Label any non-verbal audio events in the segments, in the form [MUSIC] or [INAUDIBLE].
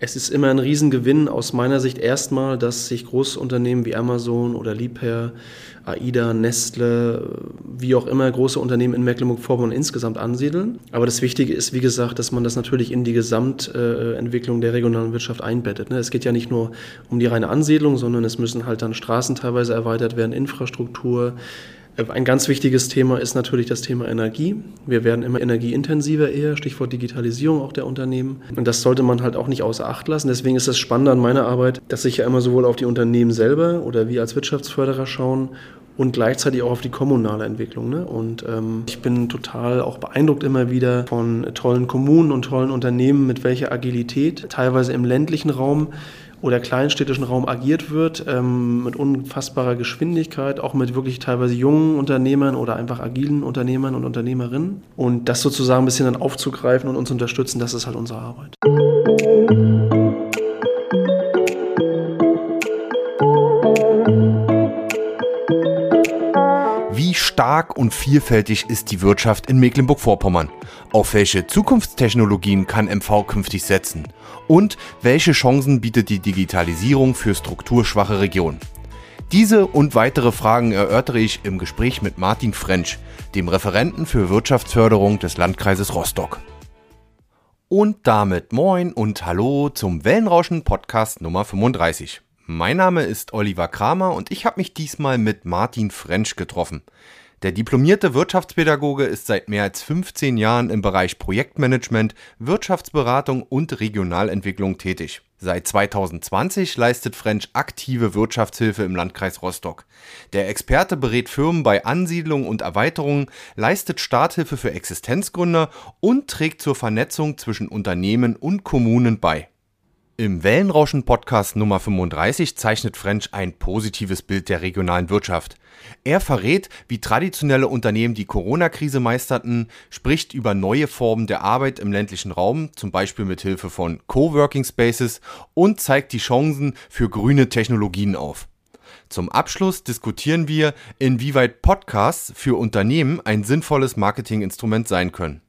Es ist immer ein Riesengewinn aus meiner Sicht erstmal, dass sich Großunternehmen wie Amazon oder Liebherr, AIDA, Nestle, wie auch immer große Unternehmen in Mecklenburg-Vorpommern insgesamt ansiedeln. Aber das Wichtige ist, wie gesagt, dass man das natürlich in die Gesamtentwicklung der regionalen Wirtschaft einbettet. Ne? Es geht ja nicht nur um die reine Ansiedlung, sondern es müssen halt dann Straßen teilweise erweitert werden, Infrastruktur, ein ganz wichtiges Thema ist natürlich das Thema Energie. Wir werden immer energieintensiver eher, Stichwort Digitalisierung auch der Unternehmen. Und das sollte man halt auch nicht außer Acht lassen. Deswegen ist das Spannende an meiner Arbeit, dass ich ja immer sowohl auf die Unternehmen selber oder wir als Wirtschaftsförderer schauen und gleichzeitig auch auf die kommunale Entwicklung. Ne? Und ähm, ich bin total auch beeindruckt immer wieder von tollen Kommunen und tollen Unternehmen, mit welcher Agilität, teilweise im ländlichen Raum, oder kleinstädtischen Raum agiert wird, ähm, mit unfassbarer Geschwindigkeit, auch mit wirklich teilweise jungen Unternehmern oder einfach agilen Unternehmern und Unternehmerinnen. Und das sozusagen ein bisschen dann aufzugreifen und uns unterstützen, das ist halt unsere Arbeit. Stark und vielfältig ist die Wirtschaft in Mecklenburg-Vorpommern? Auf welche Zukunftstechnologien kann MV künftig setzen? Und welche Chancen bietet die Digitalisierung für strukturschwache Regionen? Diese und weitere Fragen erörtere ich im Gespräch mit Martin French, dem Referenten für Wirtschaftsförderung des Landkreises Rostock. Und damit moin und hallo zum Wellenrauschen Podcast Nummer 35. Mein Name ist Oliver Kramer und ich habe mich diesmal mit Martin French getroffen. Der diplomierte Wirtschaftspädagoge ist seit mehr als 15 Jahren im Bereich Projektmanagement, Wirtschaftsberatung und Regionalentwicklung tätig. Seit 2020 leistet French aktive Wirtschaftshilfe im Landkreis Rostock. Der Experte berät Firmen bei Ansiedlung und Erweiterungen, leistet Starthilfe für Existenzgründer und trägt zur Vernetzung zwischen Unternehmen und Kommunen bei. Im Wellenrauschen-Podcast Nummer 35 zeichnet French ein positives Bild der regionalen Wirtschaft. Er verrät, wie traditionelle Unternehmen die Corona-Krise meisterten, spricht über neue Formen der Arbeit im ländlichen Raum, zum Beispiel mit Hilfe von Coworking Spaces und zeigt die Chancen für grüne Technologien auf. Zum Abschluss diskutieren wir, inwieweit Podcasts für Unternehmen ein sinnvolles Marketinginstrument sein können.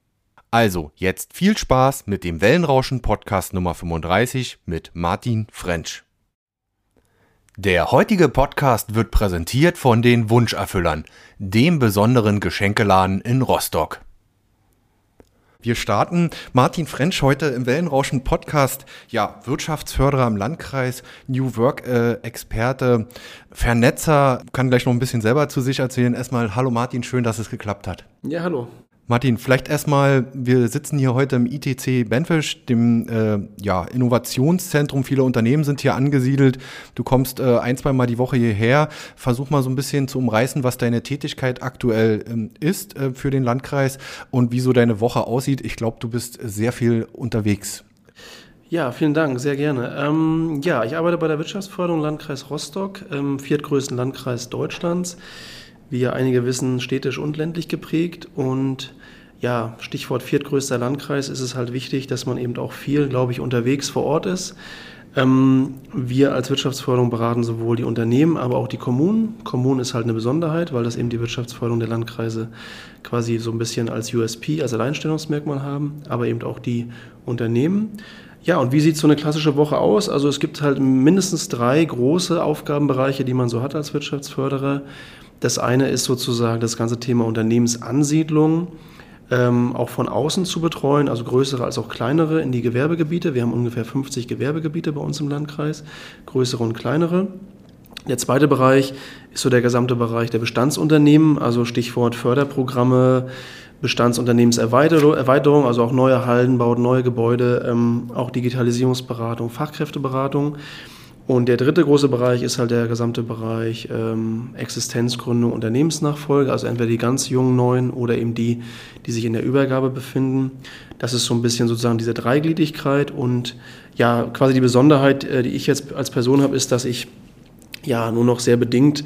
Also, jetzt viel Spaß mit dem Wellenrauschen Podcast Nummer 35 mit Martin French. Der heutige Podcast wird präsentiert von den Wunscherfüllern, dem besonderen Geschenkeladen in Rostock. Wir starten Martin French heute im Wellenrauschen Podcast. Ja, Wirtschaftsförderer im Landkreis, New Work äh, Experte, Vernetzer, kann gleich noch ein bisschen selber zu sich erzählen. Erstmal, hallo Martin, schön, dass es geklappt hat. Ja, hallo. Martin, vielleicht erstmal, wir sitzen hier heute im ITC Benfisch, dem äh, ja, Innovationszentrum. Viele Unternehmen sind hier angesiedelt. Du kommst äh, ein, zwei Mal die Woche hierher. Versuch mal so ein bisschen zu umreißen, was deine Tätigkeit aktuell ähm, ist äh, für den Landkreis und wie so deine Woche aussieht. Ich glaube, du bist sehr viel unterwegs. Ja, vielen Dank, sehr gerne. Ähm, ja, ich arbeite bei der Wirtschaftsförderung Landkreis Rostock, ähm, viertgrößten Landkreis Deutschlands wie ja einige wissen, städtisch und ländlich geprägt. Und ja, Stichwort viertgrößter Landkreis ist es halt wichtig, dass man eben auch viel, glaube ich, unterwegs vor Ort ist. Ähm, wir als Wirtschaftsförderung beraten sowohl die Unternehmen, aber auch die Kommunen. Kommunen ist halt eine Besonderheit, weil das eben die Wirtschaftsförderung der Landkreise quasi so ein bisschen als USP, als Alleinstellungsmerkmal haben, aber eben auch die Unternehmen. Ja, und wie sieht so eine klassische Woche aus? Also es gibt halt mindestens drei große Aufgabenbereiche, die man so hat als Wirtschaftsförderer. Das eine ist sozusagen das ganze Thema Unternehmensansiedlung ähm, auch von außen zu betreuen, also größere als auch kleinere in die Gewerbegebiete. Wir haben ungefähr 50 Gewerbegebiete bei uns im Landkreis, größere und kleinere. Der zweite Bereich ist so der gesamte Bereich der Bestandsunternehmen, also Stichwort Förderprogramme, Bestandsunternehmenserweiterung, also auch neue Hallen baut, neue Gebäude, ähm, auch Digitalisierungsberatung, Fachkräfteberatung. Und der dritte große Bereich ist halt der gesamte Bereich ähm, Existenzgründung, Unternehmensnachfolge, also entweder die ganz jungen Neuen oder eben die, die sich in der Übergabe befinden. Das ist so ein bisschen sozusagen diese Dreigliedrigkeit und ja, quasi die Besonderheit, äh, die ich jetzt als Person habe, ist, dass ich ja nur noch sehr bedingt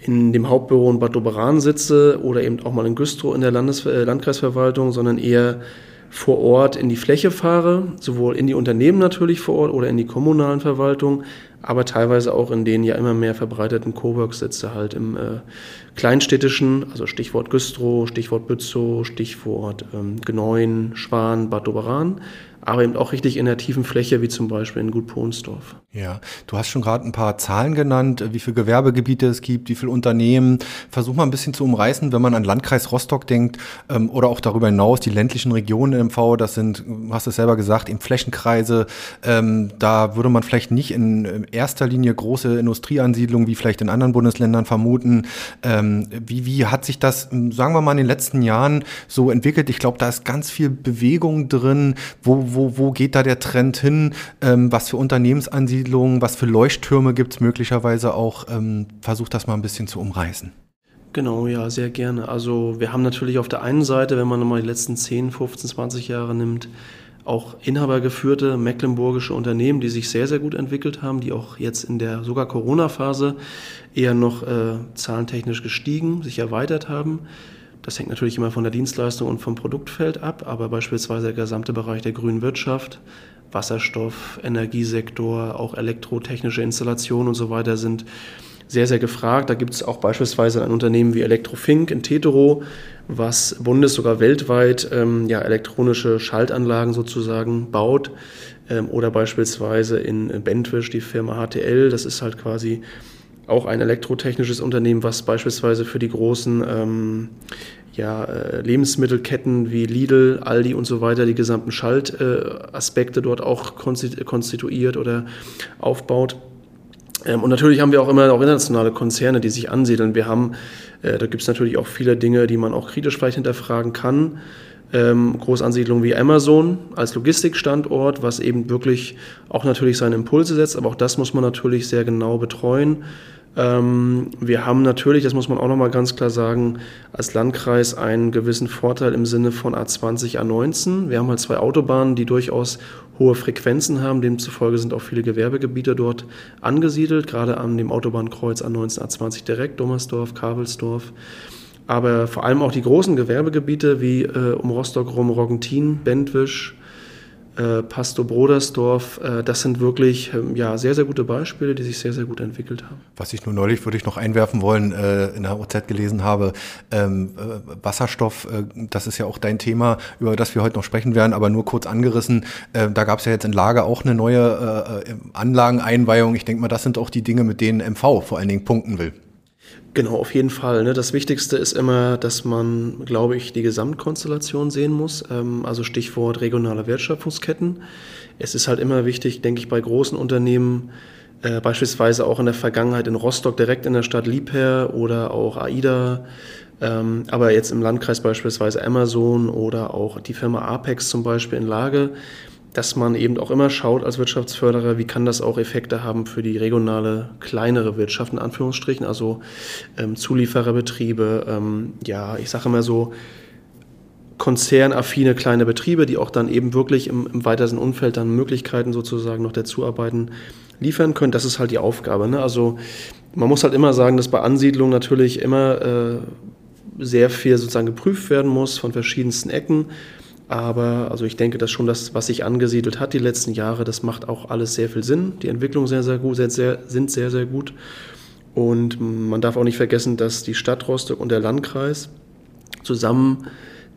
in dem Hauptbüro in Bad Doberan sitze oder eben auch mal in Güstrow in der Landes äh, Landkreisverwaltung, sondern eher vor Ort in die Fläche fahre, sowohl in die Unternehmen natürlich vor Ort oder in die kommunalen Verwaltungen, aber teilweise auch in den ja immer mehr verbreiteten Cowork-Sitze halt im äh, kleinstädtischen, also Stichwort Güstrow, Stichwort Bützow, Stichwort ähm, Gneuen, Schwan, Bad Doberan, aber eben auch richtig in der tiefen Fläche, wie zum Beispiel in Gut Pohnsdorf. Ja, du hast schon gerade ein paar Zahlen genannt, wie viele Gewerbegebiete es gibt, wie viele Unternehmen. Versuch mal ein bisschen zu umreißen, wenn man an Landkreis Rostock denkt ähm, oder auch darüber hinaus, die ländlichen Regionen im MV, das sind, hast du es selber gesagt, eben Flächenkreise. Ähm, da würde man vielleicht nicht in erster Linie große Industrieansiedlungen wie vielleicht in anderen Bundesländern vermuten. Ähm, wie, wie hat sich das, sagen wir mal, in den letzten Jahren so entwickelt? Ich glaube, da ist ganz viel Bewegung drin. Wo, wo, wo geht da der Trend hin? Ähm, was für Unternehmensansiedlungen, was für Leuchttürme gibt es möglicherweise auch? Ähm, versucht das mal ein bisschen zu umreißen. Genau, ja, sehr gerne. Also wir haben natürlich auf der einen Seite, wenn man mal die letzten 10, 15, 20 Jahre nimmt, auch inhabergeführte mecklenburgische Unternehmen, die sich sehr, sehr gut entwickelt haben, die auch jetzt in der sogar Corona-Phase eher noch äh, zahlentechnisch gestiegen, sich erweitert haben. Das hängt natürlich immer von der Dienstleistung und vom Produktfeld ab, aber beispielsweise der gesamte Bereich der grünen Wirtschaft, Wasserstoff, Energiesektor, auch elektrotechnische Installationen und so weiter sind sehr, sehr gefragt. Da gibt es auch beispielsweise ein Unternehmen wie Elektrofink in Tetero, was bundes-, sogar weltweit ähm, ja, elektronische Schaltanlagen sozusagen baut. Ähm, oder beispielsweise in Bentwisch die Firma HTL. Das ist halt quasi auch ein elektrotechnisches Unternehmen, was beispielsweise für die großen ähm, ja, äh, Lebensmittelketten wie Lidl, Aldi und so weiter die gesamten Schaltaspekte dort auch konstituiert oder aufbaut. Ähm, und natürlich haben wir auch immer auch internationale Konzerne, die sich ansiedeln. Wir haben, äh, da gibt es natürlich auch viele Dinge, die man auch kritisch vielleicht hinterfragen kann. Ähm, Großansiedlungen wie Amazon als Logistikstandort, was eben wirklich auch natürlich seine Impulse setzt, aber auch das muss man natürlich sehr genau betreuen. Ähm, wir haben natürlich, das muss man auch nochmal ganz klar sagen, als Landkreis einen gewissen Vorteil im Sinne von A20, A19. Wir haben halt zwei Autobahnen, die durchaus hohe Frequenzen haben. Demzufolge sind auch viele Gewerbegebiete dort angesiedelt, gerade an dem Autobahnkreuz A19, A20 direkt, Dommersdorf, Kabelsdorf. Aber vor allem auch die großen Gewerbegebiete wie äh, um Rostock rum, Roggentin, Bentwisch, äh, Pastor Brodersdorf, äh, das sind wirklich ähm, ja, sehr, sehr gute Beispiele, die sich sehr, sehr gut entwickelt haben. Was ich nur neulich würde ich noch einwerfen wollen, äh, in der OZ gelesen habe, ähm, äh, Wasserstoff, das ist ja auch dein Thema, über das wir heute noch sprechen werden, aber nur kurz angerissen. Da gab es ja jetzt in Lage auch eine neue Anlageneinweihung. Ich denke mal, das sind auch die Dinge, mit denen MV vor allen Dingen punkten will. Genau, auf jeden Fall. Ne? Das Wichtigste ist immer, dass man, glaube ich, die Gesamtkonstellation sehen muss. Ähm, also Stichwort regionale Wertschöpfungsketten. Es ist halt immer wichtig, denke ich, bei großen Unternehmen, äh, beispielsweise auch in der Vergangenheit in Rostock direkt in der Stadt Liebherr oder auch AIDA, ähm, aber jetzt im Landkreis beispielsweise Amazon oder auch die Firma Apex zum Beispiel in Lage, dass man eben auch immer schaut als Wirtschaftsförderer, wie kann das auch Effekte haben für die regionale kleinere Wirtschaft in Anführungsstrichen, also ähm, Zuliefererbetriebe, ähm, ja, ich sage immer so, konzernaffine kleine Betriebe, die auch dann eben wirklich im, im weitesten Umfeld dann Möglichkeiten sozusagen noch dazuarbeiten liefern können. Das ist halt die Aufgabe. Ne? Also man muss halt immer sagen, dass bei Ansiedlung natürlich immer äh, sehr viel sozusagen geprüft werden muss von verschiedensten Ecken. Aber also ich denke, dass schon das, was sich angesiedelt hat die letzten Jahre, das macht auch alles sehr viel Sinn. Die Entwicklungen sehr, sehr gut, sehr, sehr, sind sehr, sehr gut. Und man darf auch nicht vergessen, dass die Stadt Rostock und der Landkreis zusammen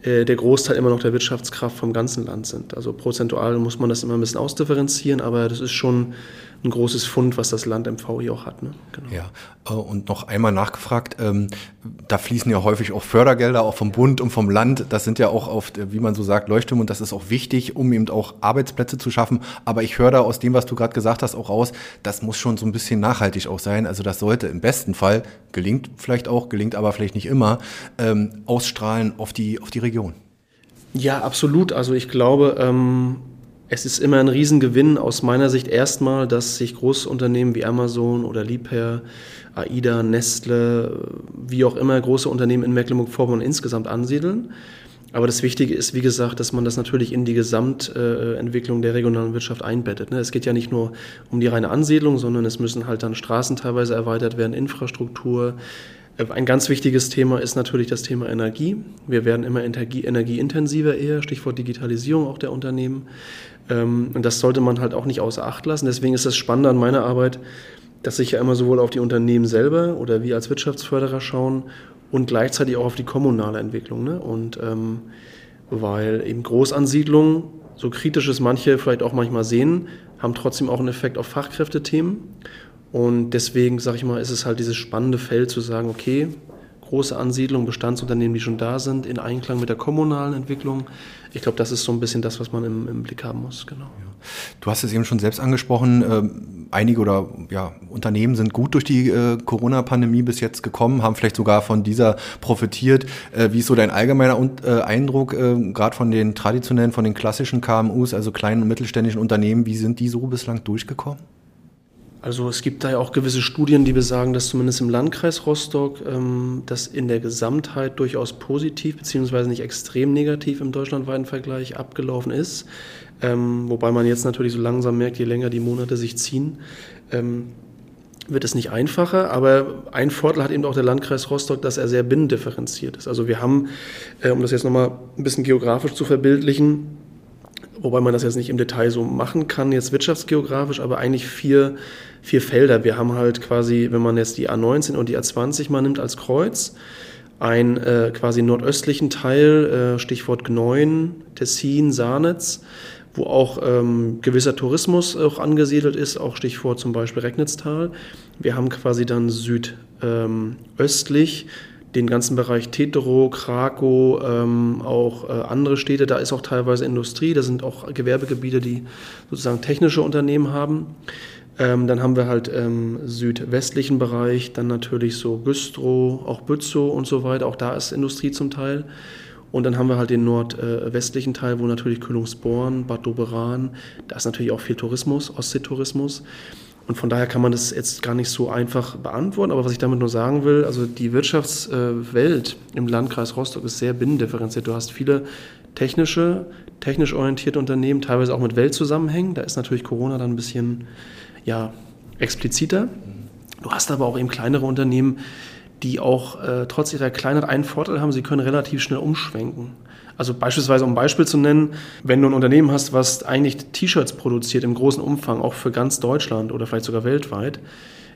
äh, der Großteil immer noch der Wirtschaftskraft vom ganzen Land sind. Also prozentual muss man das immer ein bisschen ausdifferenzieren, aber das ist schon ein großes Fund, was das Land MV hier auch hat. Ne? Genau. Ja, äh, und noch einmal nachgefragt, ähm, da fließen ja häufig auch Fördergelder, auch vom Bund und vom Land. Das sind ja auch oft, äh, wie man so sagt, Leuchttürme und das ist auch wichtig, um eben auch Arbeitsplätze zu schaffen. Aber ich höre da aus dem, was du gerade gesagt hast, auch raus, das muss schon so ein bisschen nachhaltig auch sein. Also das sollte im besten Fall, gelingt vielleicht auch, gelingt aber vielleicht nicht immer, ähm, ausstrahlen auf die, auf die Region. Ja, absolut. Also ich glaube, ähm, es ist immer ein Riesengewinn aus meiner Sicht erstmal, dass sich Großunternehmen wie Amazon oder Liebherr, AIDA, Nestle, wie auch immer große Unternehmen in Mecklenburg-Vorpommern insgesamt ansiedeln. Aber das Wichtige ist, wie gesagt, dass man das natürlich in die Gesamtentwicklung der regionalen Wirtschaft einbettet. Ne? Es geht ja nicht nur um die reine Ansiedlung, sondern es müssen halt dann Straßen teilweise erweitert werden, Infrastruktur. Ein ganz wichtiges Thema ist natürlich das Thema Energie. Wir werden immer Energie, energieintensiver eher, Stichwort Digitalisierung auch der Unternehmen. Ähm, und das sollte man halt auch nicht außer Acht lassen. Deswegen ist das Spannende an meiner Arbeit, dass ich ja immer sowohl auf die Unternehmen selber oder wir als Wirtschaftsförderer schauen und gleichzeitig auch auf die kommunale Entwicklung. Ne? Und ähm, weil eben Großansiedlungen so kritisch es manche vielleicht auch manchmal sehen, haben trotzdem auch einen Effekt auf Fachkräftethemen. Und deswegen, sage ich mal, ist es halt dieses spannende Feld zu sagen, okay, große Ansiedlung, Bestandsunternehmen, die schon da sind, in Einklang mit der kommunalen Entwicklung. Ich glaube, das ist so ein bisschen das, was man im, im Blick haben muss. Genau. Du hast es eben schon selbst angesprochen. Äh, einige oder ja, Unternehmen sind gut durch die äh, Corona-Pandemie bis jetzt gekommen, haben vielleicht sogar von dieser profitiert. Äh, wie ist so dein allgemeiner äh, Eindruck, äh, gerade von den traditionellen, von den klassischen KMUs, also kleinen und mittelständischen Unternehmen, wie sind die so bislang durchgekommen? Also es gibt da ja auch gewisse Studien, die besagen, dass zumindest im Landkreis Rostock ähm, das in der Gesamtheit durchaus positiv beziehungsweise nicht extrem negativ im deutschlandweiten Vergleich abgelaufen ist. Ähm, wobei man jetzt natürlich so langsam merkt, je länger die Monate sich ziehen, ähm, wird es nicht einfacher. Aber ein Vorteil hat eben auch der Landkreis Rostock, dass er sehr binnendifferenziert ist. Also wir haben, äh, um das jetzt nochmal ein bisschen geografisch zu verbildlichen, wobei man das jetzt nicht im Detail so machen kann, jetzt wirtschaftsgeografisch, aber eigentlich vier, vier Felder. Wir haben halt quasi, wenn man jetzt die A19 und die A20 mal nimmt als Kreuz, einen äh, quasi nordöstlichen Teil, äh, Stichwort Gneuen, Tessin, Saarnitz, wo auch ähm, gewisser Tourismus auch angesiedelt ist, auch Stichwort zum Beispiel Recknitztal. Wir haben quasi dann südöstlich ähm, den ganzen Bereich Tetero, Krakow, ähm, auch äh, andere Städte, da ist auch teilweise Industrie, da sind auch Gewerbegebiete, die sozusagen technische Unternehmen haben. Ähm, dann haben wir halt ähm, südwestlichen Bereich, dann natürlich so Güstrow, auch Bützow und so weiter, auch da ist Industrie zum Teil. Und dann haben wir halt den nordwestlichen Teil, wo natürlich Kühlungsborn, Bad Doberan, da ist natürlich auch viel Tourismus, Ostseetourismus. Und von daher kann man das jetzt gar nicht so einfach beantworten. Aber was ich damit nur sagen will, also die Wirtschaftswelt im Landkreis Rostock ist sehr binnendifferenziert. Du hast viele technische, technisch orientierte Unternehmen, teilweise auch mit Weltzusammenhängen. Da ist natürlich Corona dann ein bisschen ja, expliziter. Du hast aber auch eben kleinere Unternehmen, die auch äh, trotz ihrer Kleinheit einen Vorteil haben, sie können relativ schnell umschwenken. Also beispielsweise, um ein Beispiel zu nennen, wenn du ein Unternehmen hast, was eigentlich T-Shirts produziert im großen Umfang, auch für ganz Deutschland oder vielleicht sogar weltweit,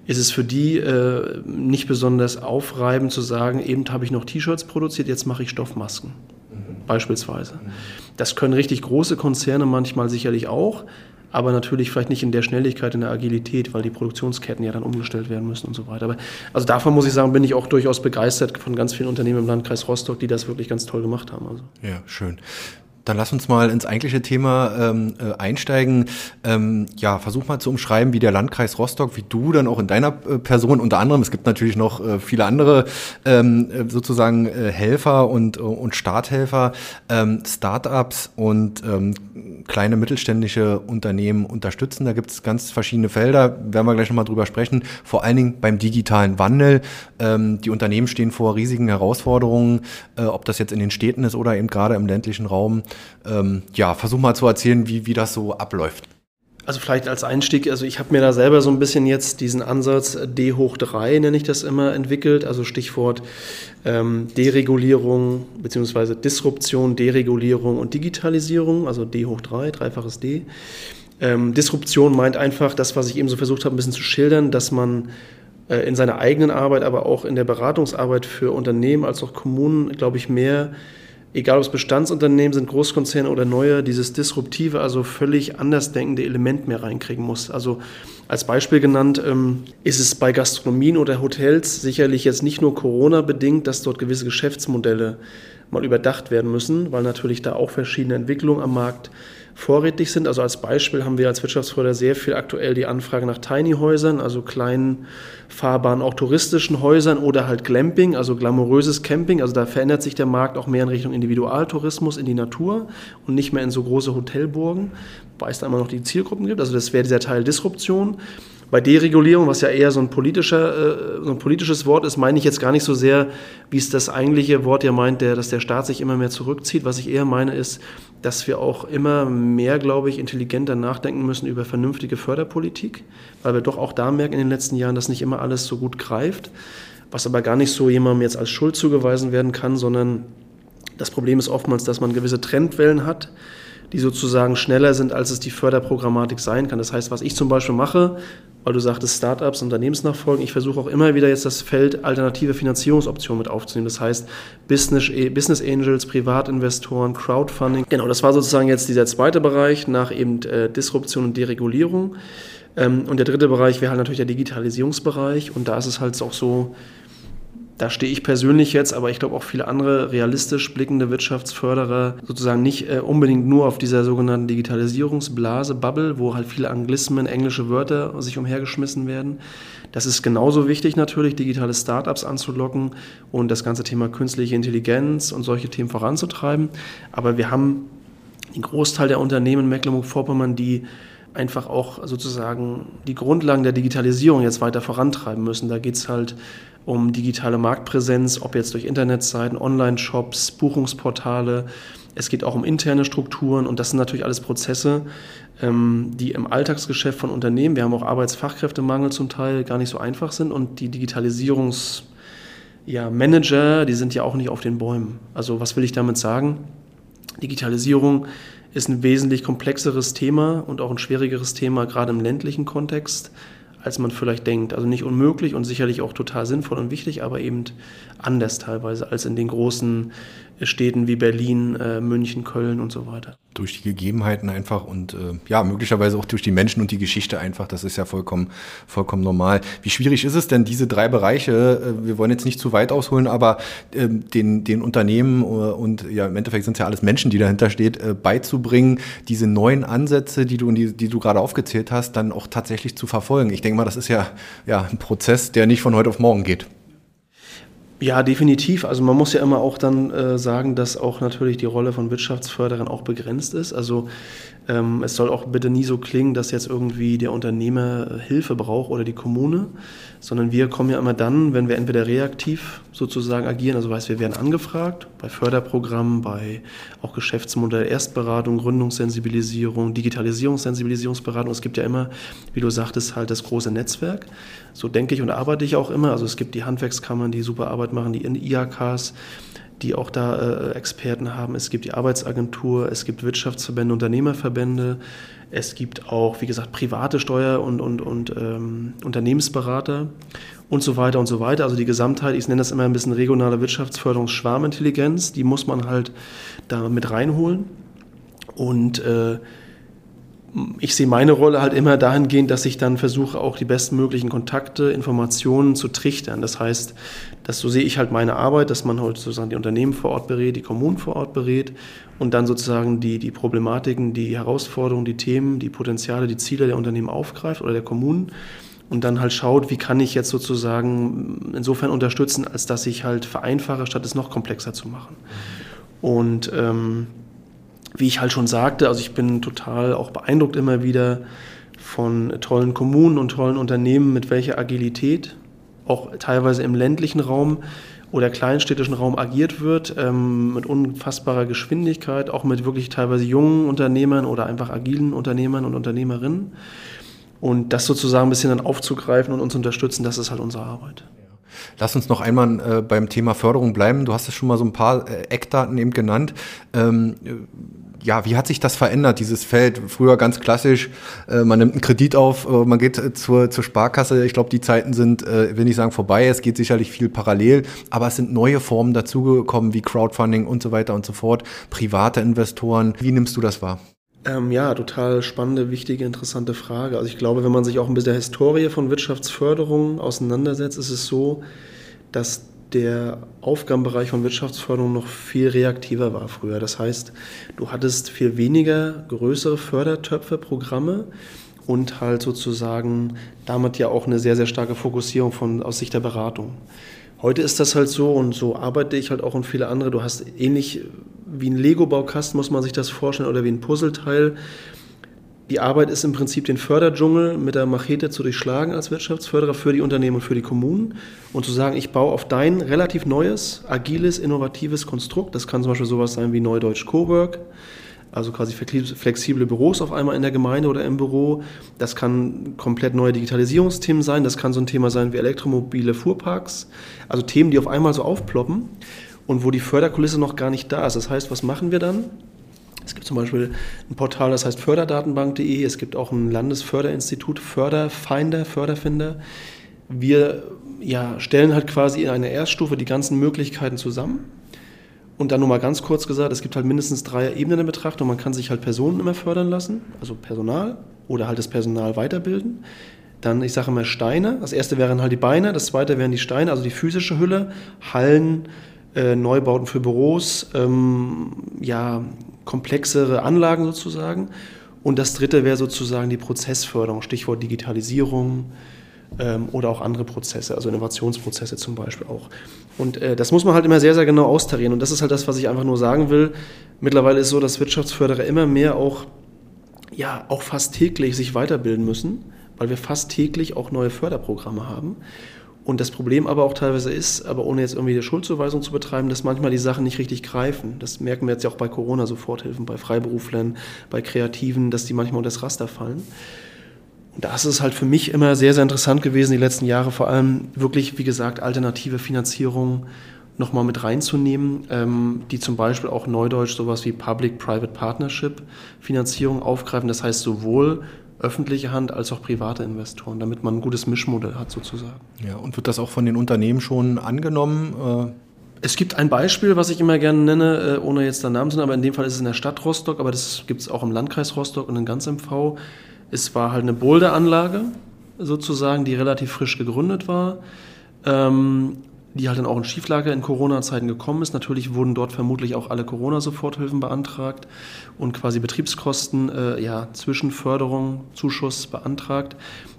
ist es für die äh, nicht besonders aufreibend zu sagen, eben habe ich noch T-Shirts produziert, jetzt mache ich Stoffmasken. Mhm. Beispielsweise. Mhm. Das können richtig große Konzerne manchmal sicherlich auch, aber natürlich vielleicht nicht in der Schnelligkeit, in der Agilität, weil die Produktionsketten ja dann umgestellt werden müssen und so weiter. Aber also davon muss ich sagen, bin ich auch durchaus begeistert von ganz vielen Unternehmen im Landkreis Rostock, die das wirklich ganz toll gemacht haben. Also. Ja, schön. Dann lass uns mal ins eigentliche Thema ähm, äh, einsteigen. Ähm, ja, versuch mal zu umschreiben, wie der Landkreis Rostock, wie du dann auch in deiner äh, Person unter anderem, es gibt natürlich noch äh, viele andere ähm, äh, sozusagen äh, Helfer und, und Starthelfer, ähm, Startups und ähm, kleine mittelständische Unternehmen unterstützen. Da gibt es ganz verschiedene Felder, werden wir gleich nochmal drüber sprechen. Vor allen Dingen beim digitalen Wandel. Ähm, die Unternehmen stehen vor riesigen Herausforderungen, äh, ob das jetzt in den Städten ist oder eben gerade im ländlichen Raum. Ähm, ja, versuch mal zu erzählen, wie, wie das so abläuft. Also vielleicht als Einstieg, also ich habe mir da selber so ein bisschen jetzt diesen Ansatz D hoch 3, nenne ich das immer, entwickelt. Also Stichwort ähm, Deregulierung bzw. Disruption, Deregulierung und Digitalisierung, also D hoch 3, dreifaches D. Ähm, Disruption meint einfach das, was ich eben so versucht habe, ein bisschen zu schildern, dass man äh, in seiner eigenen Arbeit, aber auch in der Beratungsarbeit für Unternehmen als auch Kommunen, glaube ich, mehr egal ob es Bestandsunternehmen sind, Großkonzerne oder neue, dieses disruptive, also völlig andersdenkende Element mehr reinkriegen muss. Also als Beispiel genannt ähm, ist es bei Gastronomien oder Hotels sicherlich jetzt nicht nur Corona bedingt, dass dort gewisse Geschäftsmodelle mal überdacht werden müssen, weil natürlich da auch verschiedene Entwicklungen am Markt vorrätig sind. Also als Beispiel haben wir als Wirtschaftsförder sehr viel aktuell die Anfrage nach Tiny-Häusern, also kleinen, fahrbaren, auch touristischen Häusern oder halt Glamping, also glamouröses Camping. Also da verändert sich der Markt auch mehr in Richtung Individualtourismus in die Natur und nicht mehr in so große Hotelburgen, weil es da immer noch die Zielgruppen gibt. Also das wäre dieser Teil Disruption. Bei Deregulierung, was ja eher so ein, politischer, äh, so ein politisches Wort ist, meine ich jetzt gar nicht so sehr, wie es das eigentliche Wort ja meint, der, dass der Staat sich immer mehr zurückzieht. Was ich eher meine, ist, dass wir auch immer mehr, glaube ich, intelligenter nachdenken müssen über vernünftige Förderpolitik, weil wir doch auch da merken in den letzten Jahren, dass nicht immer alles so gut greift, was aber gar nicht so jemandem jetzt als Schuld zugeweisen werden kann, sondern das Problem ist oftmals, dass man gewisse Trendwellen hat, die sozusagen schneller sind, als es die Förderprogrammatik sein kann. Das heißt, was ich zum Beispiel mache, weil du sagtest Startups, Unternehmensnachfolgen, ich versuche auch immer wieder jetzt das Feld alternative Finanzierungsoptionen mit aufzunehmen. Das heißt Business, Business Angels, Privatinvestoren, Crowdfunding. Genau, das war sozusagen jetzt dieser zweite Bereich nach eben äh, Disruption und Deregulierung. Ähm, und der dritte Bereich wäre halt natürlich der Digitalisierungsbereich. Und da ist es halt auch so, da stehe ich persönlich jetzt, aber ich glaube auch viele andere realistisch blickende Wirtschaftsförderer sozusagen nicht äh, unbedingt nur auf dieser sogenannten Digitalisierungsblase, Bubble, wo halt viele Anglismen, englische Wörter sich umhergeschmissen werden. Das ist genauso wichtig natürlich, digitale Startups anzulocken und das ganze Thema künstliche Intelligenz und solche Themen voranzutreiben. Aber wir haben den Großteil der Unternehmen in Mecklenburg-Vorpommern, die einfach auch sozusagen die Grundlagen der Digitalisierung jetzt weiter vorantreiben müssen. Da geht es halt um digitale Marktpräsenz, ob jetzt durch Internetseiten, Online-Shops, Buchungsportale. Es geht auch um interne Strukturen und das sind natürlich alles Prozesse, ähm, die im Alltagsgeschäft von Unternehmen, wir haben auch Arbeitsfachkräftemangel zum Teil, gar nicht so einfach sind und die Digitalisierungsmanager, ja, die sind ja auch nicht auf den Bäumen. Also was will ich damit sagen? Digitalisierung ist ein wesentlich komplexeres Thema und auch ein schwierigeres Thema, gerade im ländlichen Kontext als man vielleicht denkt. Also nicht unmöglich und sicherlich auch total sinnvoll und wichtig, aber eben anders teilweise als in den großen Städten wie Berlin, äh, München, Köln und so weiter. Durch die Gegebenheiten einfach und äh, ja, möglicherweise auch durch die Menschen und die Geschichte einfach, das ist ja vollkommen, vollkommen normal. Wie schwierig ist es denn, diese drei Bereiche, äh, wir wollen jetzt nicht zu weit ausholen, aber äh, den, den Unternehmen äh, und ja, im Endeffekt sind es ja alles Menschen, die dahinter steht, äh, beizubringen, diese neuen Ansätze, die du, die, die du gerade aufgezählt hast, dann auch tatsächlich zu verfolgen. Ich denke mal, das ist ja, ja ein Prozess, der nicht von heute auf morgen geht. Ja, definitiv. Also man muss ja immer auch dann äh, sagen, dass auch natürlich die Rolle von Wirtschaftsförderern auch begrenzt ist. Also ähm, es soll auch bitte nie so klingen, dass jetzt irgendwie der Unternehmer Hilfe braucht oder die Kommune, sondern wir kommen ja immer dann, wenn wir entweder reaktiv sozusagen agieren, also heißt, wir werden angefragt bei Förderprogrammen, bei auch Geschäftsmodell Erstberatung, Gründungssensibilisierung, Digitalisierungssensibilisierungsberatung. Es gibt ja immer, wie du sagtest, halt das große Netzwerk. So denke ich und arbeite ich auch immer. Also es gibt die Handwerkskammern, die super Arbeit machen, die IHKs, die auch da äh, Experten haben. Es gibt die Arbeitsagentur, es gibt Wirtschaftsverbände, Unternehmerverbände, es gibt auch, wie gesagt, private Steuer- und, und, und ähm, Unternehmensberater und so weiter und so weiter. Also die Gesamtheit, ich nenne das immer ein bisschen regionale Wirtschaftsförderung, Schwarmintelligenz, die muss man halt da mit reinholen. Und äh, ich sehe meine Rolle halt immer dahingehend, dass ich dann versuche, auch die bestmöglichen Kontakte, Informationen zu trichtern. Das heißt, dass so sehe ich halt meine Arbeit, dass man halt sozusagen die Unternehmen vor Ort berät, die Kommunen vor Ort berät und dann sozusagen die, die Problematiken, die Herausforderungen, die Themen, die Potenziale, die Ziele der Unternehmen aufgreift oder der Kommunen und dann halt schaut, wie kann ich jetzt sozusagen insofern unterstützen, als dass ich halt vereinfache, statt es noch komplexer zu machen. Und ähm, wie ich halt schon sagte, also ich bin total auch beeindruckt immer wieder von tollen Kommunen und tollen Unternehmen, mit welcher Agilität auch teilweise im ländlichen Raum oder kleinstädtischen Raum agiert wird, ähm, mit unfassbarer Geschwindigkeit, auch mit wirklich teilweise jungen Unternehmern oder einfach agilen Unternehmern und Unternehmerinnen. Und das sozusagen ein bisschen dann aufzugreifen und uns unterstützen, das ist halt unsere Arbeit. Lass uns noch einmal äh, beim Thema Förderung bleiben. Du hast es schon mal so ein paar äh, Eckdaten eben genannt. Ähm, ja, wie hat sich das verändert, dieses Feld? Früher ganz klassisch, äh, man nimmt einen Kredit auf, äh, man geht äh, zur, zur Sparkasse. Ich glaube, die Zeiten sind, äh, will nicht sagen vorbei, es geht sicherlich viel parallel, aber es sind neue Formen dazugekommen, wie Crowdfunding und so weiter und so fort, private Investoren. Wie nimmst du das wahr? Ähm, ja, total spannende, wichtige, interessante Frage. Also ich glaube, wenn man sich auch ein bisschen der Historie von Wirtschaftsförderung auseinandersetzt, ist es so, dass der Aufgabenbereich von Wirtschaftsförderung noch viel reaktiver war früher. Das heißt, du hattest viel weniger größere Fördertöpfe, Programme und halt sozusagen damit ja auch eine sehr, sehr starke Fokussierung von, aus Sicht der Beratung. Heute ist das halt so und so arbeite ich halt auch und viele andere. Du hast ähnlich wie ein Lego-Baukasten, muss man sich das vorstellen, oder wie ein Puzzleteil. Die Arbeit ist im Prinzip den Förderdschungel mit der Machete zu durchschlagen als Wirtschaftsförderer für die Unternehmen und für die Kommunen und zu sagen, ich baue auf dein relativ neues, agiles, innovatives Konstrukt. Das kann zum Beispiel sowas sein wie Neudeutsch Cowork, also quasi flexible Büros auf einmal in der Gemeinde oder im Büro. Das kann komplett neue Digitalisierungsthemen sein. Das kann so ein Thema sein wie elektromobile Fuhrparks. Also Themen, die auf einmal so aufploppen und wo die Förderkulisse noch gar nicht da ist. Das heißt, was machen wir dann? Es gibt zum Beispiel ein Portal, das heißt förderdatenbank.de. Es gibt auch ein Landesförderinstitut, Förderfinder, Förderfinder. Wir ja, stellen halt quasi in einer Erststufe die ganzen Möglichkeiten zusammen. Und dann nochmal ganz kurz gesagt, es gibt halt mindestens drei Ebenen in Betrachtung. Man kann sich halt Personen immer fördern lassen, also Personal oder halt das Personal weiterbilden. Dann, ich sage immer Steine. Das erste wären halt die Beine, das zweite wären die Steine, also die physische Hülle, Hallen, äh, Neubauten für Büros, ähm, ja, komplexere Anlagen sozusagen. Und das dritte wäre sozusagen die Prozessförderung, Stichwort Digitalisierung ähm, oder auch andere Prozesse, also Innovationsprozesse zum Beispiel auch. Und äh, das muss man halt immer sehr, sehr genau austarieren. Und das ist halt das, was ich einfach nur sagen will. Mittlerweile ist so, dass Wirtschaftsförderer immer mehr auch, ja, auch fast täglich sich weiterbilden müssen, weil wir fast täglich auch neue Förderprogramme haben. Und das Problem aber auch teilweise ist, aber ohne jetzt irgendwie eine Schuldzuweisung zu betreiben, dass manchmal die Sachen nicht richtig greifen. Das merken wir jetzt ja auch bei Corona-Soforthilfen, bei Freiberuflern, bei Kreativen, dass die manchmal unter das Raster fallen. Und da ist halt für mich immer sehr, sehr interessant gewesen, die letzten Jahre vor allem wirklich, wie gesagt, alternative Finanzierung nochmal mit reinzunehmen, ähm, die zum Beispiel auch neudeutsch sowas wie Public-Private Partnership Finanzierung aufgreifen. Das heißt sowohl öffentliche Hand als auch private Investoren, damit man ein gutes Mischmodell hat sozusagen. Ja, und wird das auch von den Unternehmen schon angenommen? Äh es gibt ein Beispiel, was ich immer gerne nenne, äh, ohne jetzt den Namen zu nennen, aber in dem Fall ist es in der Stadt Rostock, aber das gibt es auch im Landkreis Rostock und in ganz MV. Es war halt eine Boulderanlage sozusagen, die relativ frisch gegründet war. Ähm, die halt dann auch in Schieflage in Corona-Zeiten gekommen ist. Natürlich wurden dort vermutlich auch alle Corona-Soforthilfen beantragt und quasi Betriebskosten, äh, ja, Zwischenförderung, Zuschuss beantragt.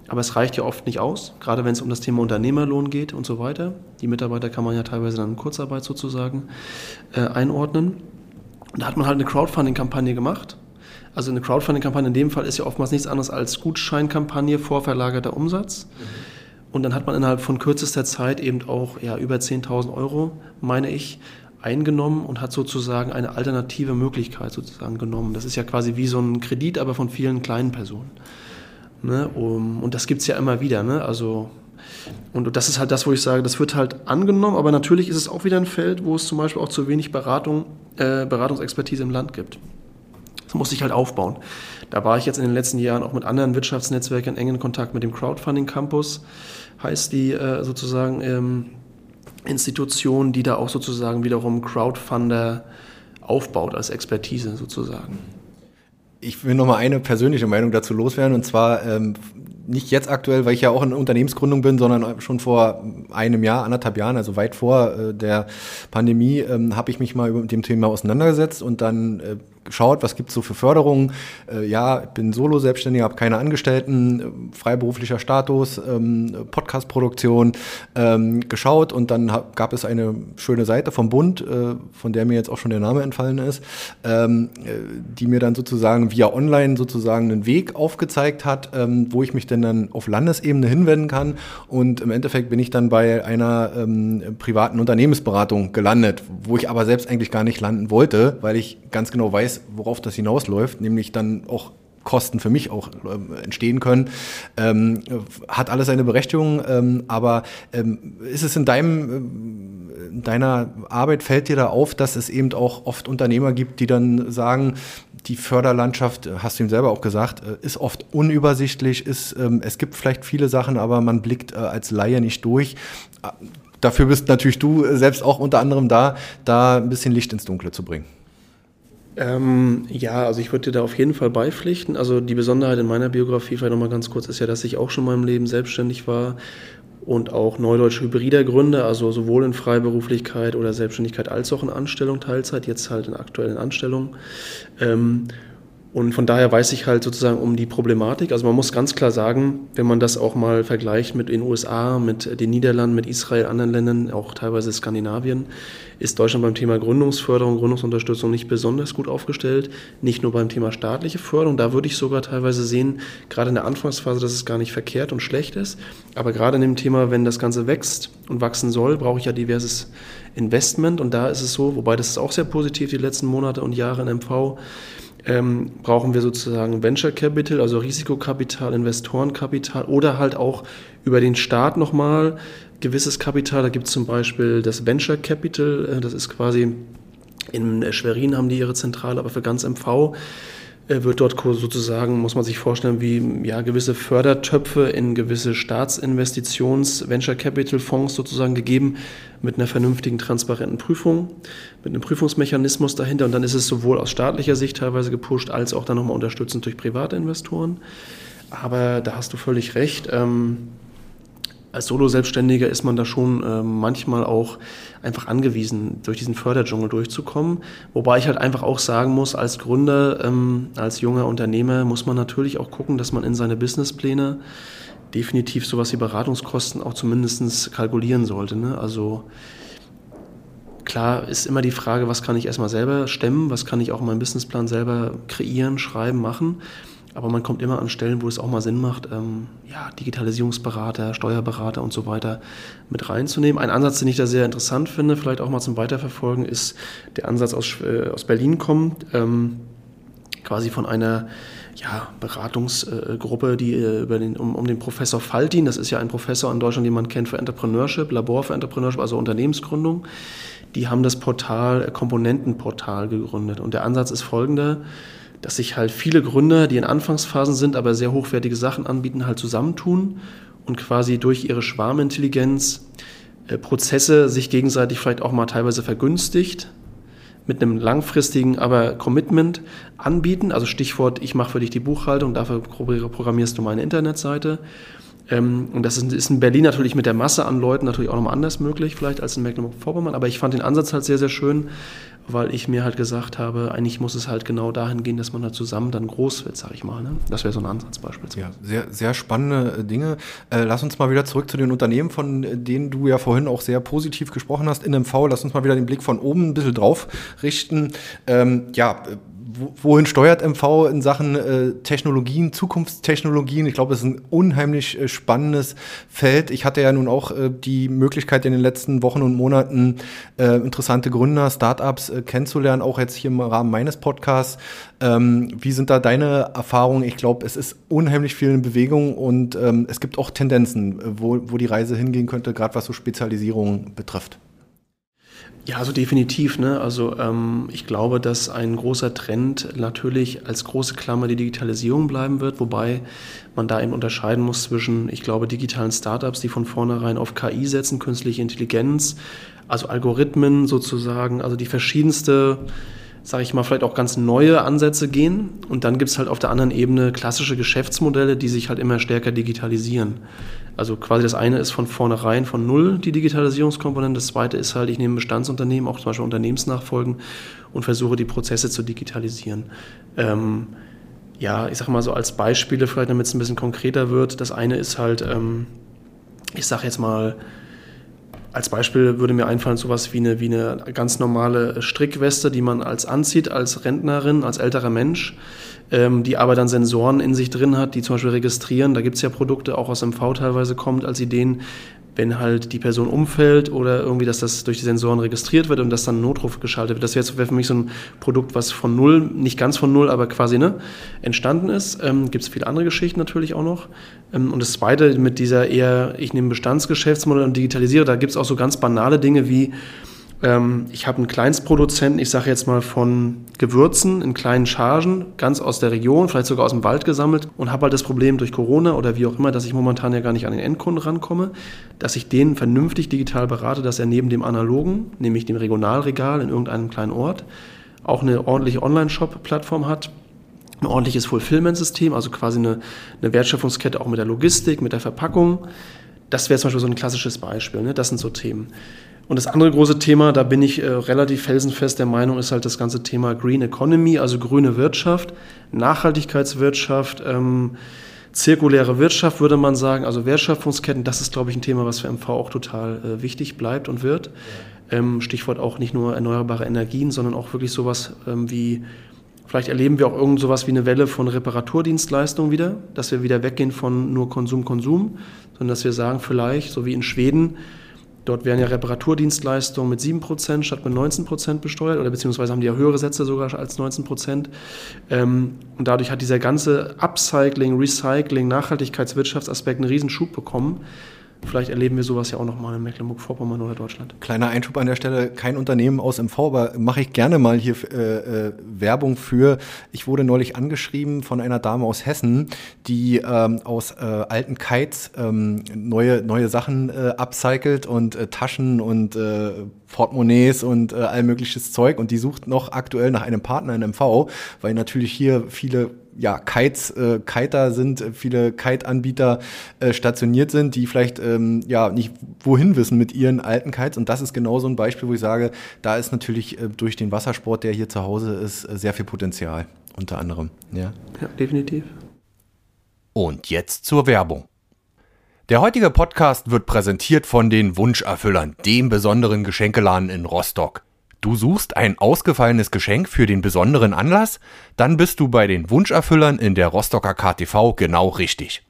Aber es reicht ja oft nicht aus, gerade wenn es um das Thema Unternehmerlohn geht und so weiter. Die Mitarbeiter kann man ja teilweise dann in Kurzarbeit sozusagen äh, einordnen. Und da hat man halt eine Crowdfunding-Kampagne gemacht. Also eine Crowdfunding-Kampagne in dem Fall ist ja oftmals nichts anderes als Gutscheinkampagne, vorverlagerter Umsatz. Mhm und dann hat man innerhalb von kürzester Zeit eben auch ja, über 10.000 Euro, meine ich, eingenommen und hat sozusagen eine alternative Möglichkeit sozusagen genommen. Das ist ja quasi wie so ein Kredit, aber von vielen kleinen Personen. Ne? Und das gibt es ja immer wieder. Ne? Also, und das ist halt das, wo ich sage, das wird halt angenommen, aber natürlich ist es auch wieder ein Feld, wo es zum Beispiel auch zu wenig Beratung, äh, Beratungsexpertise im Land gibt. Das muss sich halt aufbauen. Da war ich jetzt in den letzten Jahren auch mit anderen Wirtschaftsnetzwerken in engen Kontakt mit dem Crowdfunding Campus heißt die äh, sozusagen ähm, Institution, die da auch sozusagen wiederum Crowdfunder aufbaut als Expertise sozusagen. Ich will noch mal eine persönliche Meinung dazu loswerden und zwar ähm, nicht jetzt aktuell, weil ich ja auch in Unternehmensgründung bin, sondern schon vor einem Jahr, anderthalb Jahren, also weit vor äh, der Pandemie, ähm, habe ich mich mal mit dem Thema auseinandergesetzt und dann äh, geschaut, was gibt es so für Förderungen. Äh, ja, ich bin Solo-Selbstständiger, habe keine Angestellten, äh, freiberuflicher Status, ähm, Podcast-Produktion ähm, geschaut und dann hab, gab es eine schöne Seite vom Bund, äh, von der mir jetzt auch schon der Name entfallen ist, ähm, äh, die mir dann sozusagen via Online sozusagen einen Weg aufgezeigt hat, ähm, wo ich mich denn dann auf Landesebene hinwenden kann und im Endeffekt bin ich dann bei einer ähm, privaten Unternehmensberatung gelandet, wo ich aber selbst eigentlich gar nicht landen wollte, weil ich ganz genau weiß, weiß, worauf das hinausläuft, nämlich dann auch Kosten für mich auch äh, entstehen können, ähm, hat alles seine Berechtigung. Ähm, aber ähm, ist es in deinem, äh, in deiner Arbeit fällt dir da auf, dass es eben auch oft Unternehmer gibt, die dann sagen, die Förderlandschaft, hast du ihm selber auch gesagt, äh, ist oft unübersichtlich, ist, ähm, es gibt vielleicht viele Sachen, aber man blickt äh, als Laie nicht durch. Äh, dafür bist natürlich du selbst auch unter anderem da, da ein bisschen Licht ins Dunkle zu bringen. Ähm, ja, also ich würde dir da auf jeden Fall beipflichten. Also die Besonderheit in meiner Biografie, vielleicht nochmal ganz kurz, ist ja, dass ich auch schon in meinem Leben selbstständig war und auch Neudeutsch Hybrider gründe, also sowohl in Freiberuflichkeit oder Selbstständigkeit als auch in Anstellung Teilzeit, jetzt halt in aktuellen Anstellungen. Ähm, und von daher weiß ich halt sozusagen um die Problematik. Also man muss ganz klar sagen, wenn man das auch mal vergleicht mit den USA, mit den Niederlanden, mit Israel, anderen Ländern, auch teilweise Skandinavien, ist Deutschland beim Thema Gründungsförderung, Gründungsunterstützung nicht besonders gut aufgestellt. Nicht nur beim Thema staatliche Förderung, da würde ich sogar teilweise sehen, gerade in der Anfangsphase, dass es gar nicht verkehrt und schlecht ist. Aber gerade in dem Thema, wenn das Ganze wächst und wachsen soll, brauche ich ja diverses Investment. Und da ist es so, wobei das ist auch sehr positiv die letzten Monate und Jahre in MV, ähm, brauchen wir sozusagen Venture Capital, also Risikokapital, Investorenkapital oder halt auch über den Staat nochmal gewisses Kapital. Da gibt es zum Beispiel das Venture Capital, äh, das ist quasi In Schwerin haben die ihre Zentrale, aber für ganz MV wird dort sozusagen, muss man sich vorstellen, wie ja, gewisse Fördertöpfe in gewisse Staatsinvestitions-, Venture Capital Fonds sozusagen gegeben, mit einer vernünftigen, transparenten Prüfung, mit einem Prüfungsmechanismus dahinter. Und dann ist es sowohl aus staatlicher Sicht teilweise gepusht, als auch dann nochmal unterstützend durch private Investoren. Aber da hast du völlig recht. Ähm, als Solo-Selbstständiger ist man da schon äh, manchmal auch einfach angewiesen, durch diesen Förderdschungel durchzukommen. Wobei ich halt einfach auch sagen muss, als Gründer, ähm, als junger Unternehmer muss man natürlich auch gucken, dass man in seine Businesspläne definitiv sowas wie Beratungskosten auch zumindest kalkulieren sollte. Ne? Also klar ist immer die Frage, was kann ich erstmal selber stemmen, was kann ich auch in meinem Businessplan selber kreieren, schreiben, machen. Aber man kommt immer an Stellen, wo es auch mal Sinn macht, ähm, ja, Digitalisierungsberater, Steuerberater und so weiter mit reinzunehmen. Ein Ansatz, den ich da sehr interessant finde, vielleicht auch mal zum Weiterverfolgen, ist der Ansatz aus, äh, aus Berlin kommt, ähm, quasi von einer ja, Beratungsgruppe, die äh, über den, um, um den Professor Faltin, das ist ja ein Professor in Deutschland, den man kennt für Entrepreneurship, Labor für Entrepreneurship, also Unternehmensgründung. Die haben das Portal, äh, Komponentenportal gegründet. Und der Ansatz ist folgender dass sich halt viele Gründer, die in Anfangsphasen sind, aber sehr hochwertige Sachen anbieten, halt zusammentun und quasi durch ihre Schwarmintelligenz äh, Prozesse sich gegenseitig vielleicht auch mal teilweise vergünstigt mit einem langfristigen aber Commitment anbieten. Also Stichwort, ich mache für dich die Buchhaltung, dafür programmierst du meine Internetseite. Ähm, und das ist in Berlin natürlich mit der Masse an Leuten natürlich auch nochmal anders möglich, vielleicht als in Mecklenburg-Vorpommern. Aber ich fand den Ansatz halt sehr, sehr schön, weil ich mir halt gesagt habe, eigentlich muss es halt genau dahin gehen, dass man halt zusammen dann groß wird, sag ich mal. Ne? Das wäre so ein Ansatz beispielsweise. Ja, sehr, sehr spannende äh, Dinge. Äh, lass uns mal wieder zurück zu den Unternehmen, von denen du ja vorhin auch sehr positiv gesprochen hast. In MV, lass uns mal wieder den Blick von oben ein bisschen drauf richten. Ähm, ja, wohin steuert MV in Sachen äh, Technologien, Zukunftstechnologien? Ich glaube, das ist ein unheimlich äh, spannendes Feld. Ich hatte ja nun auch äh, die Möglichkeit in den letzten Wochen und Monaten äh, interessante Gründer, Startups äh, kennenzulernen, auch jetzt hier im Rahmen meines Podcasts. Ähm, wie sind da deine Erfahrungen? Ich glaube, es ist unheimlich viel in Bewegung und ähm, es gibt auch Tendenzen, äh, wo, wo die Reise hingehen könnte, gerade was so Spezialisierung betrifft. Ja, also definitiv. Ne? Also ähm, ich glaube, dass ein großer Trend natürlich als große Klammer die Digitalisierung bleiben wird, wobei man da eben unterscheiden muss zwischen, ich glaube, digitalen Startups, die von vornherein auf KI setzen, künstliche Intelligenz, also Algorithmen sozusagen, also die verschiedenste sage ich mal, vielleicht auch ganz neue Ansätze gehen. Und dann gibt es halt auf der anderen Ebene klassische Geschäftsmodelle, die sich halt immer stärker digitalisieren. Also quasi das eine ist von vornherein von null die Digitalisierungskomponente. Das zweite ist halt, ich nehme Bestandsunternehmen, auch zum Beispiel Unternehmensnachfolgen und versuche die Prozesse zu digitalisieren. Ähm, ja, ich sage mal so als Beispiele, vielleicht damit es ein bisschen konkreter wird. Das eine ist halt, ähm, ich sage jetzt mal, als Beispiel würde mir einfallen, sowas wie eine, wie eine ganz normale Strickweste, die man als anzieht, als Rentnerin, als älterer Mensch, ähm, die aber dann Sensoren in sich drin hat, die zum Beispiel registrieren. Da gibt es ja Produkte, auch aus MV teilweise kommt, als Ideen, wenn halt die Person umfällt oder irgendwie, dass das durch die Sensoren registriert wird und dass dann ein Notruf geschaltet wird. Das wäre für mich so ein Produkt, was von null, nicht ganz von null, aber quasi ne, entstanden ist. Ähm, Gibt es viele andere Geschichten natürlich auch noch. Ähm, und das Zweite mit dieser eher, ich nehme Bestandsgeschäftsmodell und digitalisiere, da gibt es auch so ganz banale Dinge wie, ähm, ich habe einen Kleinstproduzenten, ich sage jetzt mal von Gewürzen in kleinen Chargen, ganz aus der Region, vielleicht sogar aus dem Wald gesammelt und habe halt das Problem durch Corona oder wie auch immer, dass ich momentan ja gar nicht an den Endkunden rankomme, dass ich den vernünftig digital berate, dass er neben dem analogen, nämlich dem Regionalregal in irgendeinem kleinen Ort, auch eine ordentliche Online-Shop-Plattform hat, ein ordentliches Fulfillment-System, also quasi eine, eine Wertschöpfungskette auch mit der Logistik, mit der Verpackung. Das wäre zum Beispiel so ein klassisches Beispiel. Ne? Das sind so Themen. Und das andere große Thema, da bin ich äh, relativ felsenfest der Meinung, ist halt das ganze Thema Green Economy, also grüne Wirtschaft, Nachhaltigkeitswirtschaft, ähm, zirkuläre Wirtschaft, würde man sagen, also Wertschöpfungsketten. Das ist, glaube ich, ein Thema, was für MV auch total äh, wichtig bleibt und wird. Ähm, Stichwort auch nicht nur erneuerbare Energien, sondern auch wirklich sowas ähm, wie Vielleicht erleben wir auch irgend sowas wie eine Welle von Reparaturdienstleistungen wieder, dass wir wieder weggehen von nur Konsum, Konsum, sondern dass wir sagen, vielleicht, so wie in Schweden, Dort werden ja Reparaturdienstleistungen mit 7% statt mit 19% besteuert oder beziehungsweise haben die ja höhere Sätze sogar als 19%. Ähm, und dadurch hat dieser ganze Upcycling, Recycling, Nachhaltigkeitswirtschaftsaspekt einen Riesenschub bekommen. Vielleicht erleben wir sowas ja auch nochmal in Mecklenburg-Vorpommern oder Deutschland. Kleiner Einschub an der Stelle, kein Unternehmen aus MV, aber mache ich gerne mal hier äh, äh, Werbung für. Ich wurde neulich angeschrieben von einer Dame aus Hessen, die ähm, aus äh, alten Kites ähm, neue, neue Sachen äh, upcycelt und äh, Taschen und äh, Portemonnaies und äh, all mögliches Zeug und die sucht noch aktuell nach einem Partner in MV, weil natürlich hier viele ja, Kites, äh, Kiter sind, äh, viele Kite-Anbieter äh, stationiert sind, die vielleicht ähm, ja nicht wohin wissen mit ihren alten Kites. Und das ist genau so ein Beispiel, wo ich sage, da ist natürlich äh, durch den Wassersport, der hier zu Hause ist, äh, sehr viel Potenzial, unter anderem. Ja, ja definitiv. Und jetzt zur Werbung. Der heutige Podcast wird präsentiert von den Wunscherfüllern, dem besonderen Geschenkeladen in Rostock. Du suchst ein ausgefallenes Geschenk für den besonderen Anlass? Dann bist du bei den Wunscherfüllern in der Rostocker KTV genau richtig.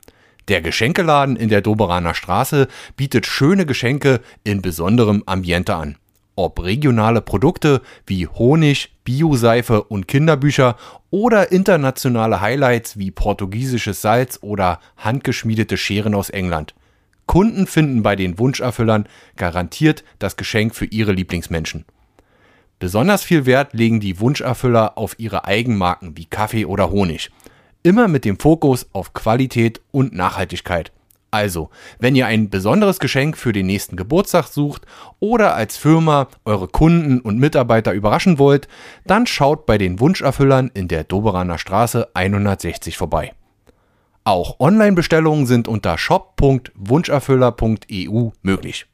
Der Geschenkeladen in der Doberaner Straße bietet schöne Geschenke in besonderem Ambiente an. Ob regionale Produkte wie Honig, Bioseife und Kinderbücher oder internationale Highlights wie portugiesisches Salz oder handgeschmiedete Scheren aus England. Kunden finden bei den Wunscherfüllern garantiert das Geschenk für ihre Lieblingsmenschen. Besonders viel Wert legen die Wunscherfüller auf ihre Eigenmarken wie Kaffee oder Honig. Immer mit dem Fokus auf Qualität und Nachhaltigkeit. Also, wenn ihr ein besonderes Geschenk für den nächsten Geburtstag sucht oder als Firma eure Kunden und Mitarbeiter überraschen wollt, dann schaut bei den Wunscherfüllern in der Doberaner Straße 160 vorbei. Auch Online-Bestellungen sind unter shop.wunscherfüller.eu möglich.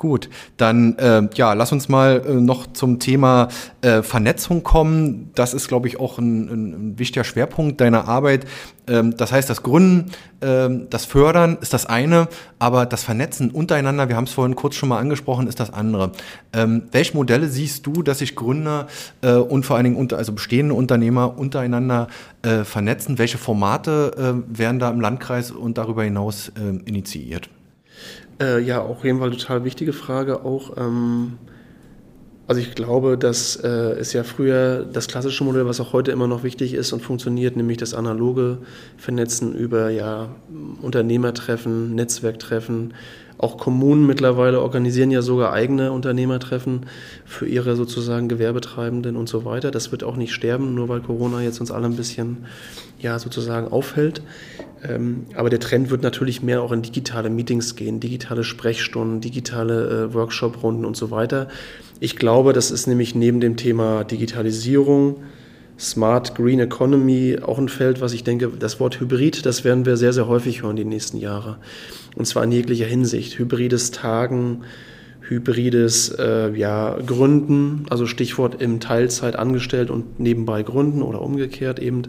Gut, dann äh, ja, lass uns mal äh, noch zum Thema äh, Vernetzung kommen. Das ist, glaube ich, auch ein, ein, wichtiger Schwerpunkt deiner Arbeit. Ähm, das heißt, das Gründen, ähm, das Fördern ist das eine, aber das Vernetzen untereinander, wir haben es vorhin kurz schon mal angesprochen, ist das andere. Ähm, welche Modelle siehst du, dass sich Gründer äh, und vor allen Dingen unter, also bestehende Unternehmer untereinander äh, vernetzen? Welche Formate äh, werden da im Landkreis und darüber hinaus äh, initiiert? Äh, ja, auf jeden Fall total wichtige Frage auch. Ähm, also ich glaube, dass äh, es ja früher das klassische Modell, was auch heute immer noch wichtig ist und funktioniert, nämlich das analoge Vernetzen über ja, Unternehmertreffen, Netzwerktreffen, auch Kommunen mittlerweile organisieren ja sogar eigene Unternehmertreffen für ihre sozusagen Gewerbetreibenden und so weiter. Das wird auch nicht sterben, nur weil Corona jetzt uns alle ein bisschen ja sozusagen aufhält. Ähm, aber der Trend wird natürlich mehr auch in digitale Meetings gehen, digitale Sprechstunden, digitale äh, Workshop-Runden und so weiter. Ich glaube, das ist nämlich neben dem Thema Digitalisierung, Smart Green Economy auch ein Feld, was ich denke, das Wort Hybrid, das werden wir sehr, sehr häufig hören die nächsten Jahre. Und zwar in jeglicher Hinsicht. Hybrides Tagen, hybrides äh, ja, Gründen, also Stichwort im Teilzeit angestellt und nebenbei gründen oder umgekehrt eben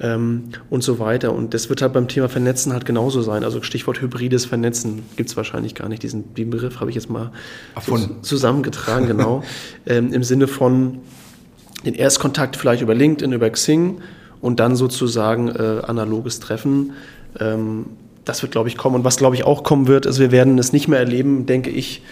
ähm, und so weiter. Und das wird halt beim Thema Vernetzen halt genauso sein. Also Stichwort hybrides Vernetzen gibt es wahrscheinlich gar nicht. Diesen, diesen Begriff habe ich jetzt mal so zusammengetragen, genau. [LAUGHS] ähm, Im Sinne von den Erstkontakt vielleicht über LinkedIn, über Xing und dann sozusagen äh, analoges Treffen. Ähm, das wird, glaube ich, kommen. Und was, glaube ich, auch kommen wird, ist, wir werden es nicht mehr erleben, denke ich,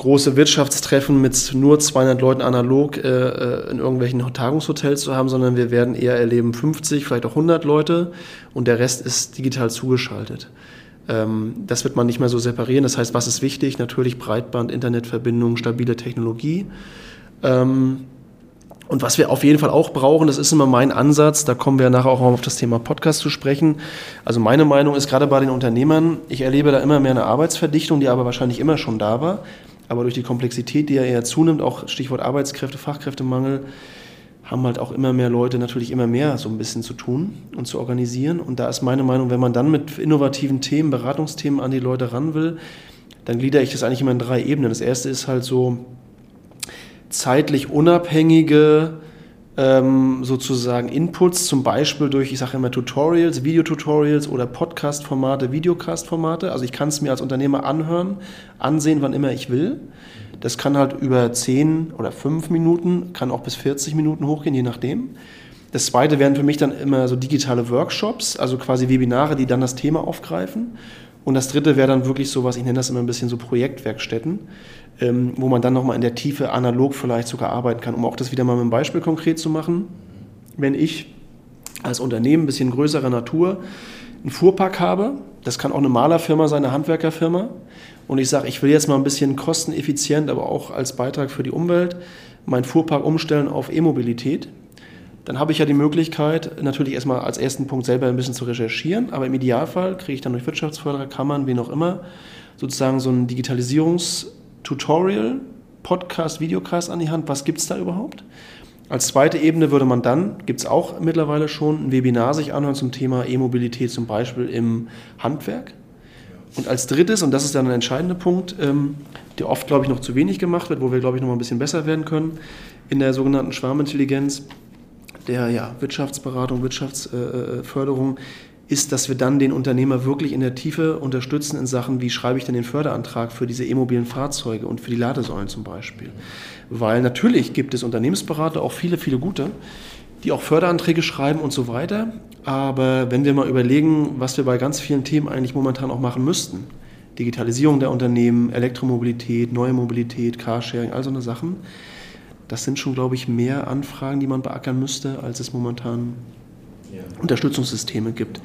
große Wirtschaftstreffen mit nur 200 Leuten analog äh, äh, in irgendwelchen Tagungshotels zu haben, sondern wir werden eher erleben 50, vielleicht auch 100 Leute und der Rest ist digital zugeschaltet. Ähm, das wird man nicht mehr so separieren. Das heißt, was ist wichtig? Natürlich Breitband, Internetverbindung, stabile Technologie. Ähm, und was wir auf jeden Fall auch brauchen, das ist immer mein Ansatz, da kommen wir nachher auch auf das Thema Podcast zu sprechen. Also meine Meinung ist gerade bei den Unternehmern, ich erlebe da immer mehr eine Arbeitsverdichtung, die aber wahrscheinlich immer schon da war. Aber durch die Komplexität, die ja eher zunimmt, auch Stichwort Arbeitskräfte, Fachkräftemangel, haben halt auch immer mehr Leute natürlich immer mehr so ein bisschen zu tun und zu organisieren. Und da ist meine Meinung, wenn man dann mit innovativen Themen, Beratungsthemen an die Leute ran will, dann gliedere ich das eigentlich immer in drei Ebenen. Das erste ist halt so, zeitlich unabhängige ähm, sozusagen Inputs, zum Beispiel durch, ich sage immer Tutorials, Videotutorials oder Podcast-Formate, Videocast-Formate. Also ich kann es mir als Unternehmer anhören, ansehen, wann immer ich will. Das kann halt über 10 oder 5 Minuten, kann auch bis 40 Minuten hochgehen, je nachdem. Das zweite wären für mich dann immer so digitale Workshops, also quasi Webinare, die dann das Thema aufgreifen. Und das dritte wäre dann wirklich so was, ich nenne das immer ein bisschen so Projektwerkstätten ähm, wo man dann nochmal in der Tiefe analog vielleicht sogar arbeiten kann, um auch das wieder mal mit einem Beispiel konkret zu machen. Wenn ich als Unternehmen ein bisschen größerer Natur einen Fuhrpark habe, Das kann auch eine Malerfirma sein, eine Handwerkerfirma. Und ich sage, ich will jetzt mal ein bisschen kosteneffizient, aber auch als Beitrag für die Umwelt meinen Fuhrpark umstellen auf E-Mobilität. Dann habe ich ja die Möglichkeit, natürlich erstmal als ersten Punkt selber ein bisschen zu recherchieren, aber im Idealfall kriege ich dann durch Wirtschaftsförderer, Kammern, wie noch immer, sozusagen so ein Digitalisierungstutorial, Podcast, Videocast an die Hand. Was gibt es da überhaupt? Als zweite Ebene würde man dann, gibt es auch mittlerweile schon, ein Webinar sich anhören zum Thema E-Mobilität, zum Beispiel im Handwerk. Und als drittes, und das ist dann ein entscheidender Punkt, ähm, der oft, glaube ich, noch zu wenig gemacht wird, wo wir, glaube ich, noch mal ein bisschen besser werden können, in der sogenannten Schwarmintelligenz, der ja, Wirtschaftsberatung, Wirtschaftsförderung, äh, ist, dass wir dann den Unternehmer wirklich in der Tiefe unterstützen in Sachen, wie schreibe ich denn den Förderantrag für diese e-mobilen Fahrzeuge und für die Ladesäulen zum Beispiel. Weil natürlich gibt es Unternehmensberater, auch viele, viele gute, die auch Förderanträge schreiben und so weiter. Aber wenn wir mal überlegen, was wir bei ganz vielen Themen eigentlich momentan auch machen müssten, Digitalisierung der Unternehmen, Elektromobilität, neue Mobilität, Carsharing, all so eine Sachen, das sind schon, glaube ich, mehr Anfragen, die man beackern müsste, als es momentan ja. Unterstützungssysteme gibt.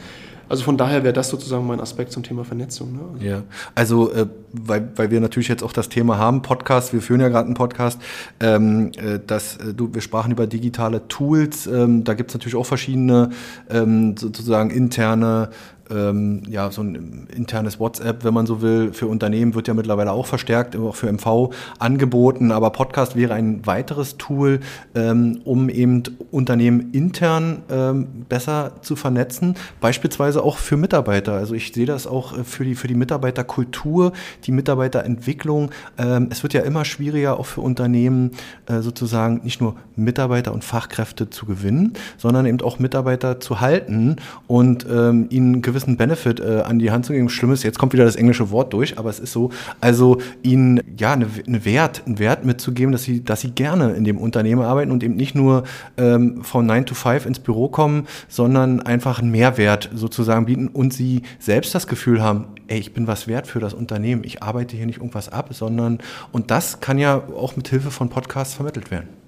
Also von daher wäre das sozusagen mein Aspekt zum Thema Vernetzung. Ne? Also ja, also äh, weil, weil wir natürlich jetzt auch das Thema haben, Podcast, wir führen ja gerade einen Podcast, ähm, äh, dass äh, du, wir sprachen über digitale Tools, ähm, da gibt es natürlich auch verschiedene ähm, sozusagen interne ähm, ja, so ein internes WhatsApp, wenn man so will, für Unternehmen wird ja mittlerweile auch verstärkt, auch für MV angeboten. Aber Podcast wäre ein weiteres Tool, ähm, um eben Unternehmen intern ähm, besser zu vernetzen, beispielsweise auch für Mitarbeiter. Also ich sehe das auch äh, für die, für die Mitarbeiterkultur, die Mitarbeiterentwicklung. Ähm, es wird ja immer schwieriger, auch für Unternehmen äh, sozusagen nicht nur Mitarbeiter und Fachkräfte zu gewinnen, sondern eben auch Mitarbeiter zu halten und ähm, ihnen gewissen Benefit äh, an die Hand zu geben. Schlimm ist, jetzt kommt wieder das englische Wort durch, aber es ist so, also ihnen ja eine, eine Wert, einen Wert mitzugeben, dass sie, dass sie gerne in dem Unternehmen arbeiten und eben nicht nur ähm, von 9 to 5 ins Büro kommen, sondern einfach einen Mehrwert sozusagen bieten und sie selbst das Gefühl haben, ey, ich bin was wert für das Unternehmen, ich arbeite hier nicht irgendwas ab, sondern und das kann ja auch mit Hilfe von Podcasts vermittelt werden.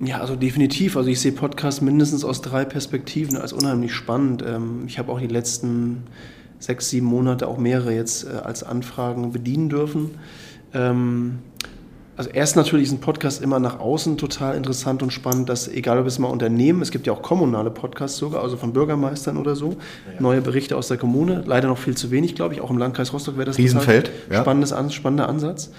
Ja, also definitiv. Also ich sehe Podcasts mindestens aus drei Perspektiven als unheimlich spannend. Ähm, ich habe auch die letzten sechs, sieben Monate auch mehrere jetzt äh, als Anfragen bedienen dürfen. Ähm, also erst natürlich ist ein Podcast immer nach außen total interessant und spannend, dass egal ob es mal Unternehmen, es gibt ja auch kommunale Podcasts sogar, also von Bürgermeistern oder so, ja. neue Berichte aus der Kommune, leider noch viel zu wenig, glaube ich, auch im Landkreis Rostock wäre das Riesenfeld, ja. spannendes, spannender Ansatz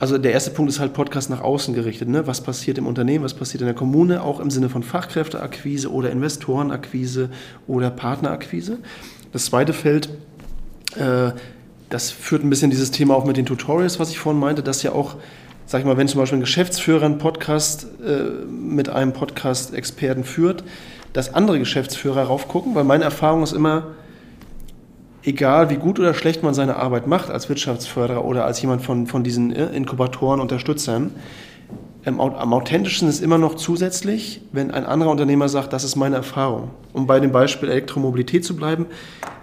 also der erste Punkt ist halt Podcast nach außen gerichtet. Ne? Was passiert im Unternehmen, was passiert in der Kommune, auch im Sinne von Fachkräfteakquise oder Investorenakquise oder Partnerakquise. Das zweite Feld, äh, das führt ein bisschen dieses Thema auch mit den Tutorials, was ich vorhin meinte, dass ja auch, sag ich mal, wenn zum Beispiel ein Geschäftsführer einen Podcast äh, mit einem Podcast-Experten führt, dass andere Geschäftsführer raufgucken, weil meine Erfahrung ist immer, egal wie gut oder schlecht man seine Arbeit macht als Wirtschaftsförderer oder als jemand von, von diesen äh, Inkubatoren, Unterstützern, ähm, am authentischsten ist immer noch zusätzlich, wenn ein anderer Unternehmer sagt, das ist meine Erfahrung. Um bei dem Beispiel Elektromobilität zu bleiben,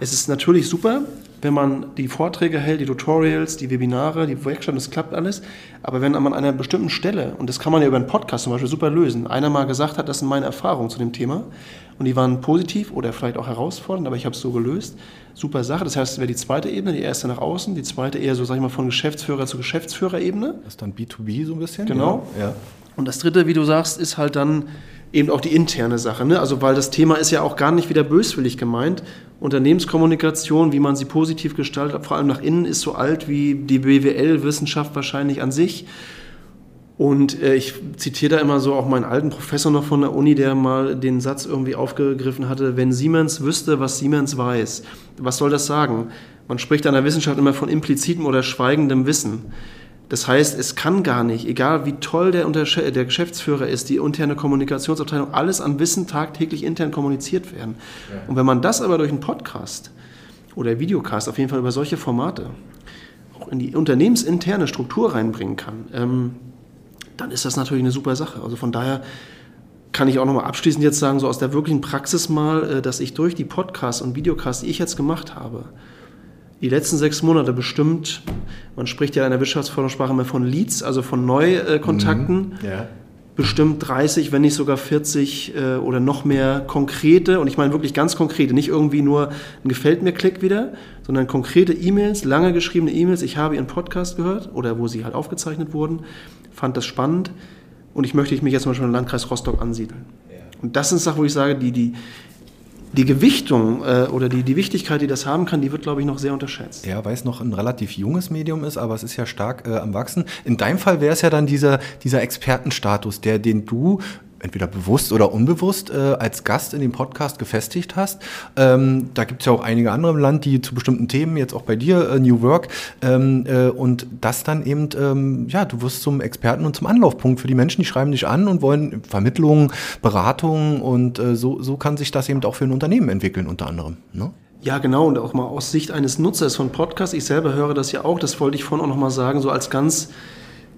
es ist natürlich super, wenn man die Vorträge hält, die Tutorials, die Webinare, die Workshops, das klappt alles. Aber wenn man an einer bestimmten Stelle, und das kann man ja über einen Podcast zum Beispiel super lösen, einer mal gesagt hat, das sind meine Erfahrungen zu dem Thema, und die waren positiv oder vielleicht auch herausfordernd, aber ich habe es so gelöst. Super Sache. Das heißt, es wäre die zweite Ebene, die erste nach außen, die zweite eher so, sag ich mal, von Geschäftsführer zu Geschäftsführerebene. Das ist dann B2B so ein bisschen? Genau. Ja. Und das dritte, wie du sagst, ist halt dann eben auch die interne Sache. Ne? Also, weil das Thema ist ja auch gar nicht wieder böswillig gemeint. Unternehmenskommunikation, wie man sie positiv gestaltet, vor allem nach innen, ist so alt wie die BWL-Wissenschaft wahrscheinlich an sich. Und äh, ich zitiere da immer so auch meinen alten Professor noch von der Uni, der mal den Satz irgendwie aufgegriffen hatte, wenn Siemens wüsste, was Siemens weiß. Was soll das sagen? Man spricht an der Wissenschaft immer von implizitem oder schweigendem Wissen. Das heißt, es kann gar nicht, egal wie toll der, der Geschäftsführer ist, die interne Kommunikationsabteilung, alles an Wissen tagtäglich intern kommuniziert werden. Ja. Und wenn man das aber durch einen Podcast oder Videocast, auf jeden Fall über solche Formate, auch in die unternehmensinterne Struktur reinbringen kann, ähm, dann ist das natürlich eine super Sache. Also von daher kann ich auch nochmal abschließend jetzt sagen, so aus der wirklichen Praxis mal, äh, dass ich durch die Podcasts und Videocasts, die ich jetzt gemacht habe, die letzten sechs Monate bestimmt, man spricht ja in der Wirtschaftsfördersprache immer von Leads, also von Neukontakten, mhm, ja. bestimmt 30, wenn nicht sogar 40 äh, oder noch mehr konkrete, und ich meine wirklich ganz konkrete, nicht irgendwie nur ein Gefällt mir Klick wieder, sondern konkrete E-Mails, lange geschriebene E-Mails. Ich habe Ihren Podcast gehört oder wo Sie halt aufgezeichnet wurden, fand das spannend und ich möchte mich jetzt zum Beispiel im Landkreis Rostock ansiedeln. Und das sind Sachen, wo ich sage, die, die, die Gewichtung äh, oder die, die Wichtigkeit, die das haben kann, die wird, glaube ich, noch sehr unterschätzt. Ja, weil es noch ein relativ junges Medium ist, aber es ist ja stark äh, am Wachsen. In deinem Fall wäre es ja dann dieser, dieser Expertenstatus, der, den du entweder bewusst oder unbewusst äh, als Gast in dem Podcast gefestigt hast. Ähm, da gibt es ja auch einige andere im Land, die zu bestimmten Themen, jetzt auch bei dir, äh, New Work, ähm, äh, und das dann eben, ähm, ja, du wirst zum Experten und zum Anlaufpunkt für die Menschen, die schreiben dich an und wollen Vermittlungen, Beratungen und äh, so, so kann sich das eben auch für ein Unternehmen entwickeln, unter anderem. Ne? Ja, genau, und auch mal aus Sicht eines Nutzers von Podcasts. Ich selber höre das ja auch, das wollte ich vorhin auch nochmal sagen, so als ganz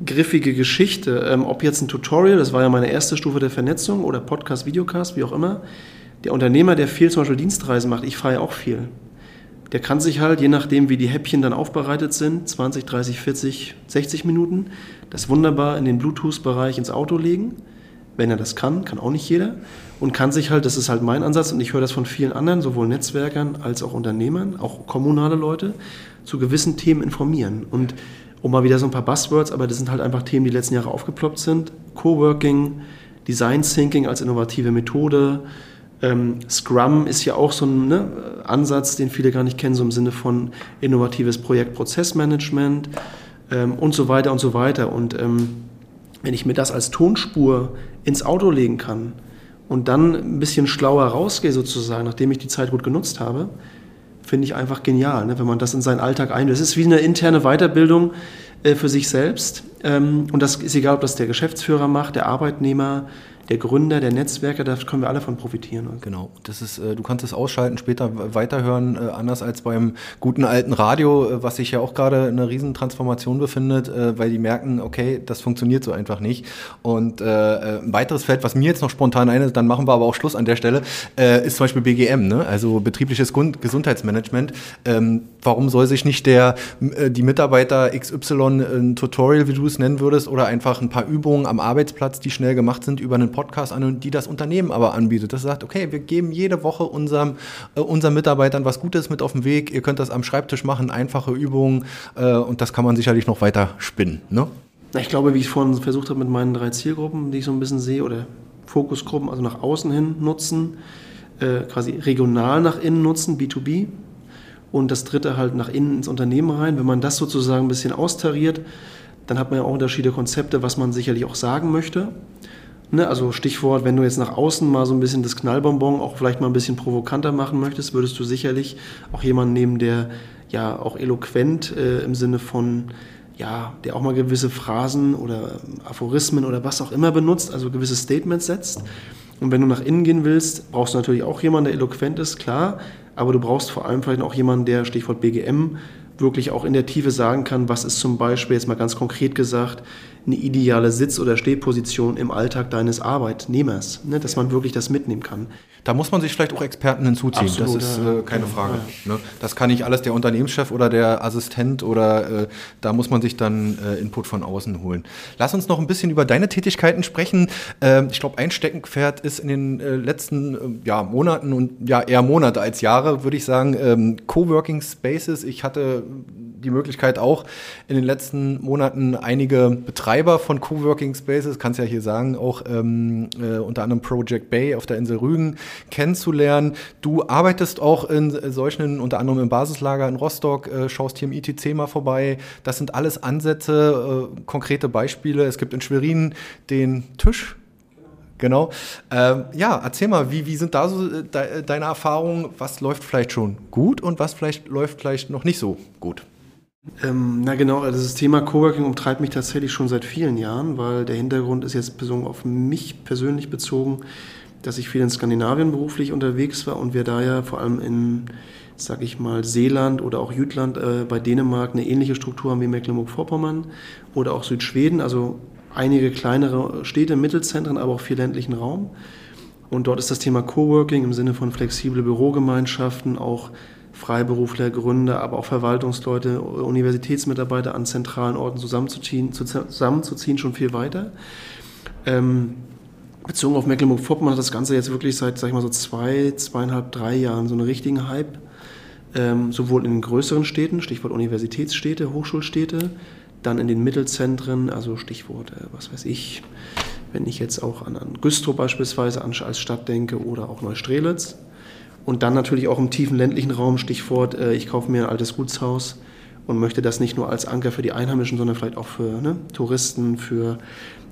griffige Geschichte. Ähm, ob jetzt ein Tutorial, das war ja meine erste Stufe der Vernetzung, oder Podcast, Videocast, wie auch immer. Der Unternehmer, der viel zum Beispiel Dienstreisen macht, ich fahre ja auch viel. Der kann sich halt, je nachdem wie die Häppchen dann aufbereitet sind, 20, 30, 40, 60 Minuten, das wunderbar in den Bluetooth-Bereich ins Auto legen. Wenn er das kann, kann auch nicht jeder. Und kann sich halt, das ist halt mein Ansatz und ich höre das von vielen anderen, sowohl Netzwerkern als auch Unternehmern, auch kommunale Leute, zu gewissen Themen informieren. Und um mal wieder so ein paar Buzzwords, aber das sind halt einfach Themen, die letzten Jahre aufgeploppt sind. Coworking, Design Thinking als innovative Methode. Ähm, Scrum ist ja auch so ein ne, Ansatz, den viele gar nicht kennen, so im Sinne von innovatives Projekt-Prozessmanagement ähm, und so weiter und so weiter. Und ähm, wenn ich mir das als Tonspur ins Auto legen kann und dann ein bisschen schlauer rausgehe sozusagen, nachdem ich die Zeit gut genutzt habe, finde ich einfach genial, ne? wenn man das in seinen Alltag einlöst. Es ist wie eine interne Weiterbildung äh, für sich selbst. Ähm, und das ist egal, ob das der Geschäftsführer macht, der Arbeitnehmer, der Gründer, der Netzwerker, da können wir alle von profitieren. Genau, das ist, äh, du kannst es ausschalten, später weiterhören, äh, anders als beim guten alten Radio, äh, was sich ja auch gerade in einer riesen Transformation befindet, weil die merken, okay, das funktioniert so einfach nicht. Und ein weiteres Feld, was mir jetzt noch spontan ein ist, dann machen wir aber auch Schluss an der Stelle, ist zum Beispiel BGM, ne? also betriebliches Gesundheitsmanagement. Ähm, warum soll sich nicht der, die Mitarbeiter XY ein Tutorial, wie du es nennen würdest, oder einfach ein paar Übungen am Arbeitsplatz, die schnell gemacht sind, über einen Podcast an, die das Unternehmen aber anbietet. Das sagt, okay, wir geben jede Woche unserem, äh, unseren Mitarbeitern was Gutes mit auf den Weg. Ihr könnt das am Schreibtisch machen, einfache Übungen äh, und das kann man sicherlich noch weiter spinnen. Ne? Ich glaube, wie ich vorhin versucht habe mit meinen drei Zielgruppen, die ich so ein bisschen sehe, oder Fokusgruppen, also nach außen hin nutzen, äh, quasi regional nach innen nutzen, B2B. Und das dritte halt nach innen ins Unternehmen rein. Wenn man das sozusagen ein bisschen austariert, dann hat man ja auch unterschiedliche Konzepte, was man sicherlich auch sagen möchte. Ne, also Stichwort, wenn du jetzt nach außen mal so ein bisschen das Knallbonbon auch vielleicht mal ein bisschen provokanter machen möchtest, würdest du sicherlich auch jemanden nehmen, der ja auch eloquent äh, im Sinne von, ja, der auch mal gewisse Phrasen oder Aphorismen oder was auch immer benutzt, also gewisse Statements setzt. Und wenn du nach innen gehen willst, brauchst du natürlich auch jemanden, der eloquent ist, klar, aber du brauchst vor allem vielleicht auch jemanden, der, Stichwort BGM, wirklich auch in der Tiefe sagen kann, was ist zum Beispiel jetzt mal ganz konkret gesagt eine ideale Sitz- oder Stehposition im Alltag deines Arbeitnehmers, ne, dass man wirklich das mitnehmen kann. Da muss man sich vielleicht auch Experten hinzuziehen, Absolut, das ist äh, keine Frage. Ja. Ne? Das kann nicht alles der Unternehmenschef oder der Assistent oder äh, da muss man sich dann äh, Input von außen holen. Lass uns noch ein bisschen über deine Tätigkeiten sprechen. Ähm, ich glaube, ein Steckenpferd ist in den äh, letzten äh, ja, Monaten und ja eher Monate als Jahre, würde ich sagen, ähm, Coworking Spaces. Ich hatte die Möglichkeit auch in den letzten Monaten einige Betreiber von Coworking Spaces, kannst ja hier sagen, auch ähm, äh, unter anderem Project Bay auf der Insel Rügen kennenzulernen. Du arbeitest auch in solchen, unter anderem im Basislager in Rostock, äh, schaust hier im ITC mal vorbei. Das sind alles Ansätze, äh, konkrete Beispiele. Es gibt in Schwerin den Tisch, Genau. Ähm, ja, erzähl mal, wie, wie sind da so äh, de, deine Erfahrungen? Was läuft vielleicht schon gut und was vielleicht läuft vielleicht noch nicht so gut? Ähm, na genau, also das Thema Coworking umtreibt mich tatsächlich schon seit vielen Jahren, weil der Hintergrund ist jetzt bezogen auf mich persönlich bezogen, dass ich viel in Skandinavien beruflich unterwegs war und wir da ja vor allem in, sag ich mal, Seeland oder auch Jütland äh, bei Dänemark eine ähnliche Struktur haben wie Mecklenburg-Vorpommern oder auch Südschweden, also einige kleinere Städte, Mittelzentren, aber auch viel ländlichen Raum. Und dort ist das Thema Coworking im Sinne von flexible Bürogemeinschaften auch Freiberufler, Gründer, aber auch Verwaltungsleute, Universitätsmitarbeiter an zentralen Orten zusammenzuziehen, zusammenzuziehen schon viel weiter. Ähm, bezogen auf Mecklenburg-Vorpommern hat das Ganze jetzt wirklich seit, sag ich mal, so zwei, zweieinhalb, drei Jahren so einen richtigen Hype. ähm, sowohl in den größeren Städten, Stichwort Universitätsstädte, Hochschulstädte, dann in den Mittelzentren, also Stichwort, äh, was weiß ich, wenn ich jetzt auch an, an Güstrow beispielsweise als Stadt denke oder auch Neustrelitz. Und dann natürlich auch im tiefen ländlichen Raum, Stichwort, äh, ich kaufe mir ein altes Gutshaus und möchte das nicht nur als Anker für die Einheimischen, sondern vielleicht auch für ne, Touristen, für,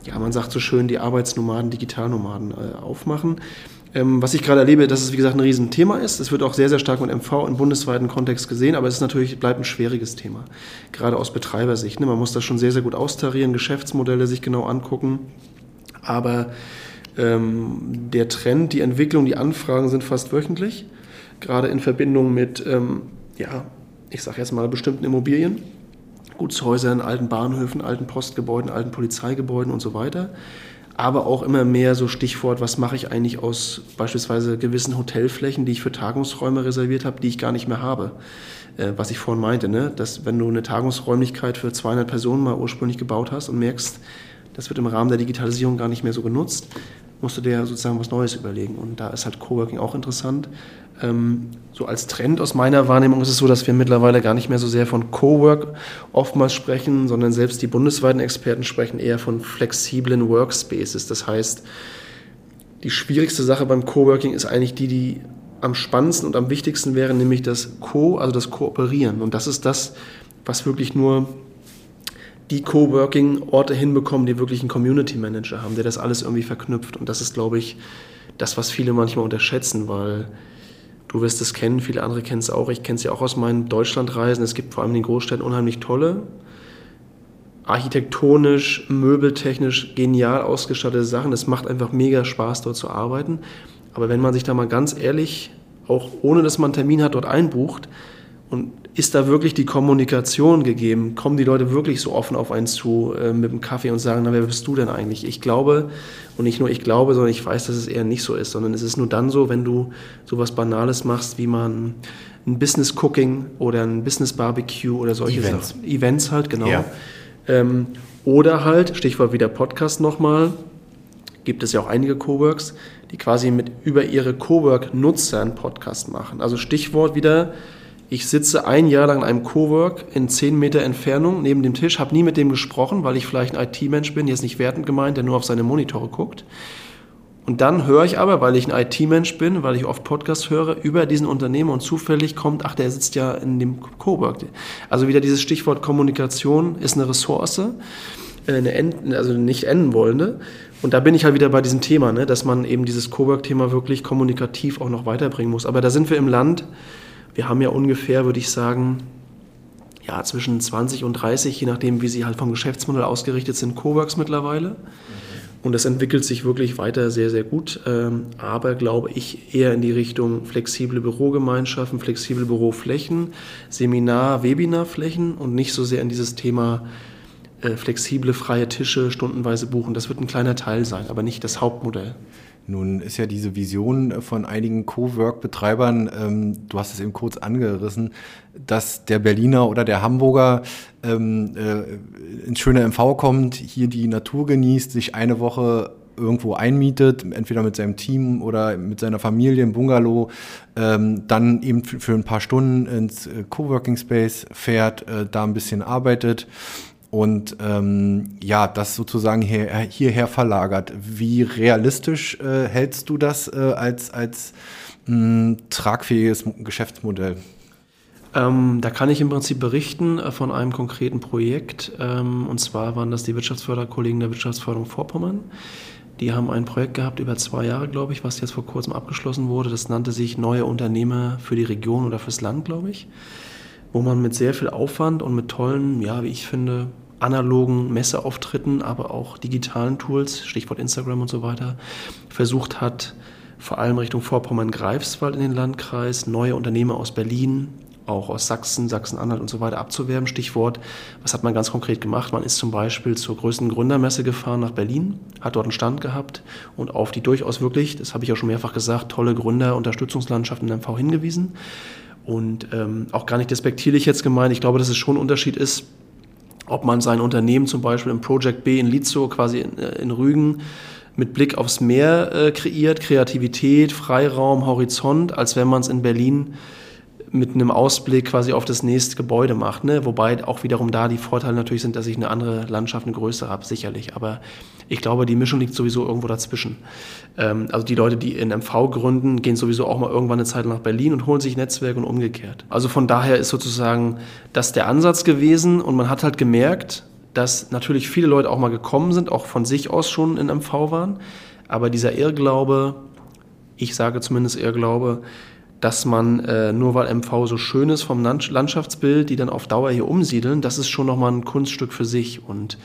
ja, man sagt so schön, die Arbeitsnomaden, Digitalnomaden äh, aufmachen. Ähm, was ich gerade erlebe, dass es wie gesagt ein Riesenthema ist. Es wird auch sehr, sehr stark mit MV im bundesweiten Kontext gesehen, aber es ist natürlich, bleibt ein schwieriges Thema. Gerade aus Betreibersicht. Ne? Man muss das schon sehr, sehr gut austarieren, Geschäftsmodelle sich genau angucken. Aber ähm, der Trend, die Entwicklung, die Anfragen sind fast wöchentlich, gerade in Verbindung mit, ähm, ja, ich sage jetzt mal bestimmten Immobilien, Gutshäusern, alten Bahnhöfen, alten Postgebäuden, alten Polizeigebäuden und so weiter aber auch immer mehr so Stichwort, was mache ich eigentlich aus beispielsweise gewissen Hotelflächen, die ich für Tagungsräume reserviert habe, die ich gar nicht mehr habe. Äh, was ich vorhin meinte, ne? dass wenn du eine Tagungsräumlichkeit für 200 Personen mal ursprünglich gebaut hast und merkst, das wird im Rahmen der Digitalisierung gar nicht mehr so genutzt, musst du dir sozusagen was Neues überlegen. Und da ist halt Coworking auch interessant. Ähm, so als Trend aus meiner Wahrnehmung ist es so, dass wir mittlerweile gar nicht mehr so sehr von Cowork oftmals sprechen, sondern selbst die bundesweiten Experten sprechen eher von flexiblen Workspaces. Das heißt, die schwierigste Sache beim Coworking ist eigentlich die, die am spannendsten und am wichtigsten wäre, nämlich das Co, also das Kooperieren. Und das ist das, was wirklich nur die Coworking-Orte hinbekommen, die wirklich einen Community Manager haben, der das alles irgendwie verknüpft. Und das ist, glaube ich, das, was viele manchmal unterschätzen, weil du wirst es kennen, viele andere kennen es auch. Ich kenne es ja auch aus meinen Deutschlandreisen. Es gibt vor allem in den Großstädten unheimlich tolle, architektonisch, möbeltechnisch genial ausgestattete Sachen. Es macht einfach mega Spaß, dort zu arbeiten. Aber wenn man sich da mal ganz ehrlich, auch ohne dass man einen Termin hat, dort einbucht, und ist da wirklich die Kommunikation gegeben? Kommen die Leute wirklich so offen auf einen zu äh, mit dem Kaffee und sagen, na, wer bist du denn eigentlich? Ich glaube, und nicht nur ich glaube, sondern ich weiß, dass es eher nicht so ist, sondern es ist nur dann so, wenn du sowas Banales machst, wie man ein Business Cooking oder ein Business Barbecue oder solche Events. Sachen. Events halt, genau. Ja. Ähm, oder halt, Stichwort wieder Podcast nochmal, gibt es ja auch einige Coworks, die quasi mit über ihre Cowork-Nutzer einen Podcast machen. Also Stichwort wieder, ich sitze ein Jahr lang in einem Cowork in zehn Meter Entfernung neben dem Tisch, habe nie mit dem gesprochen, weil ich vielleicht ein IT-Mensch bin, jetzt nicht wertend gemeint, der nur auf seine Monitore guckt. Und dann höre ich aber, weil ich ein IT-Mensch bin, weil ich oft Podcasts höre, über diesen Unternehmer und zufällig kommt, ach, der sitzt ja in dem Cowork. Also wieder dieses Stichwort Kommunikation ist eine Ressource, äh, eine End, also nicht enden wollende. Und da bin ich halt wieder bei diesem Thema, ne, dass man eben dieses Cowork-Thema wirklich kommunikativ auch noch weiterbringen muss. Aber da sind wir im Land, wir haben ja ungefähr, würde ich sagen, ja, zwischen 20 und 30, je nachdem, wie sie halt vom Geschäftsmodell ausgerichtet sind, Coworks mittlerweile. Und das entwickelt sich wirklich weiter sehr, sehr gut. Ähm, aber glaube ich eher in die Richtung flexible Bürogemeinschaften, flexible Büroflächen, Seminar-, Webinarflächen und nicht so sehr in dieses Thema äh, flexible, freie Tische stundenweise buchen. Das wird ein kleiner Teil sein, aber nicht das Hauptmodell. Nun ist ja diese Vision von einigen Cowork-Betreibern, ähm, du hast es eben kurz angerissen, dass der Berliner oder der Hamburger ähm, äh, ins schöne MV kommt, hier die Natur genießt, sich eine Woche irgendwo einmietet, entweder mit seinem Team oder mit seiner Familie im Bungalow, ähm, dann eben für ein paar Stunden ins äh, Coworking Space fährt, äh, da ein bisschen arbeitet und ähm, ja, das sozusagen hier, hierher verlagert. Wie realistisch äh, hältst du das äh, als, als mh, tragfähiges Geschäftsmodell? Ähm, da kann ich im Prinzip berichten äh, von einem konkreten Projekt. Ähm, und zwar waren das die Wirtschaftsförderkollegen der Wirtschaftsförderung Vorpommern. Die haben ein Projekt gehabt über zwei Jahre, glaube ich, was jetzt vor kurzem abgeschlossen wurde. Das nannte sich Neue Unternehmer für die Region oder fürs Land, glaube ich. Wo man mit sehr viel Aufwand und mit tollen, ja, wie ich finde, analogen Messeauftritten, aber auch digitalen Tools, Stichwort Instagram und so weiter, versucht hat, vor allem Richtung Vorpommern-Greifswald in den Landkreis, neue Unternehmer aus Berlin, auch aus Sachsen, Sachsen-Anhalt und so weiter abzuwerben. Stichwort, was hat man ganz konkret gemacht? Man ist zum Beispiel zur größten Gründermesse gefahren nach Berlin, hat dort einen Stand gehabt und auf die durchaus wirklich, das habe ich ja schon mehrfach gesagt, tolle Gründer-Unterstützungslandschaft in MV hingewiesen. Und ähm, auch gar nicht despektierlich jetzt gemeint. Ich glaube, dass es schon ein Unterschied ist, ob man sein Unternehmen zum Beispiel im Project B in Lizo, quasi in, äh, in Rügen, mit Blick aufs Meer äh, kreiert, Kreativität, Freiraum, Horizont, als wenn man es in Berlin mit einem Ausblick quasi auf das nächste Gebäude macht. Ne? Wobei auch wiederum da die Vorteile natürlich sind, dass ich eine andere Landschaft, eine größere habe, sicherlich. Aber ich glaube, die Mischung liegt sowieso irgendwo dazwischen. Ähm, also die Leute, die in MV gründen, gehen sowieso auch mal irgendwann eine Zeit nach Berlin und holen sich Netzwerk und umgekehrt. Also von daher ist sozusagen das der Ansatz gewesen und man hat halt gemerkt, dass natürlich viele Leute auch mal gekommen sind, auch von sich aus schon in MV waren. Aber dieser Irrglaube, ich sage zumindest Irrglaube, dass man äh, nur weil MV so schön ist vom Landschaftsbild, die dann auf Dauer hier umsiedeln, das ist schon nochmal ein Kunststück für sich. Und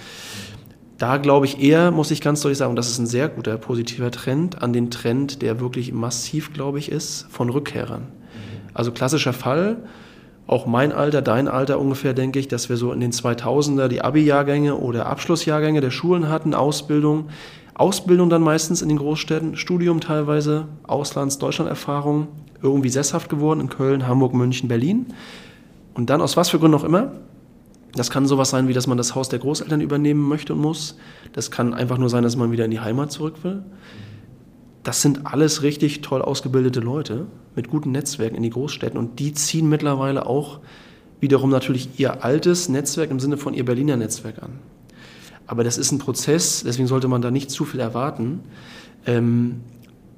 da glaube ich eher, muss ich ganz deutlich sagen, das ist ein sehr guter positiver Trend, an den Trend, der wirklich massiv, glaube ich, ist, von Rückkehrern. Also klassischer Fall, auch mein Alter, dein Alter ungefähr, denke ich, dass wir so in den 2000er die Abi-Jahrgänge oder Abschlussjahrgänge der Schulen hatten, Ausbildung, Ausbildung dann meistens in den Großstädten, Studium teilweise, Auslands-Deutschland-Erfahrung, irgendwie sesshaft geworden in Köln, Hamburg, München, Berlin. Und dann aus was für Gründen auch immer. Das kann sowas sein, wie dass man das Haus der Großeltern übernehmen möchte und muss. Das kann einfach nur sein, dass man wieder in die Heimat zurück will. Das sind alles richtig toll ausgebildete Leute mit guten Netzwerken in die Großstädten und die ziehen mittlerweile auch wiederum natürlich ihr altes Netzwerk im Sinne von ihr Berliner Netzwerk an. Aber das ist ein Prozess, deswegen sollte man da nicht zu viel erwarten. Ähm,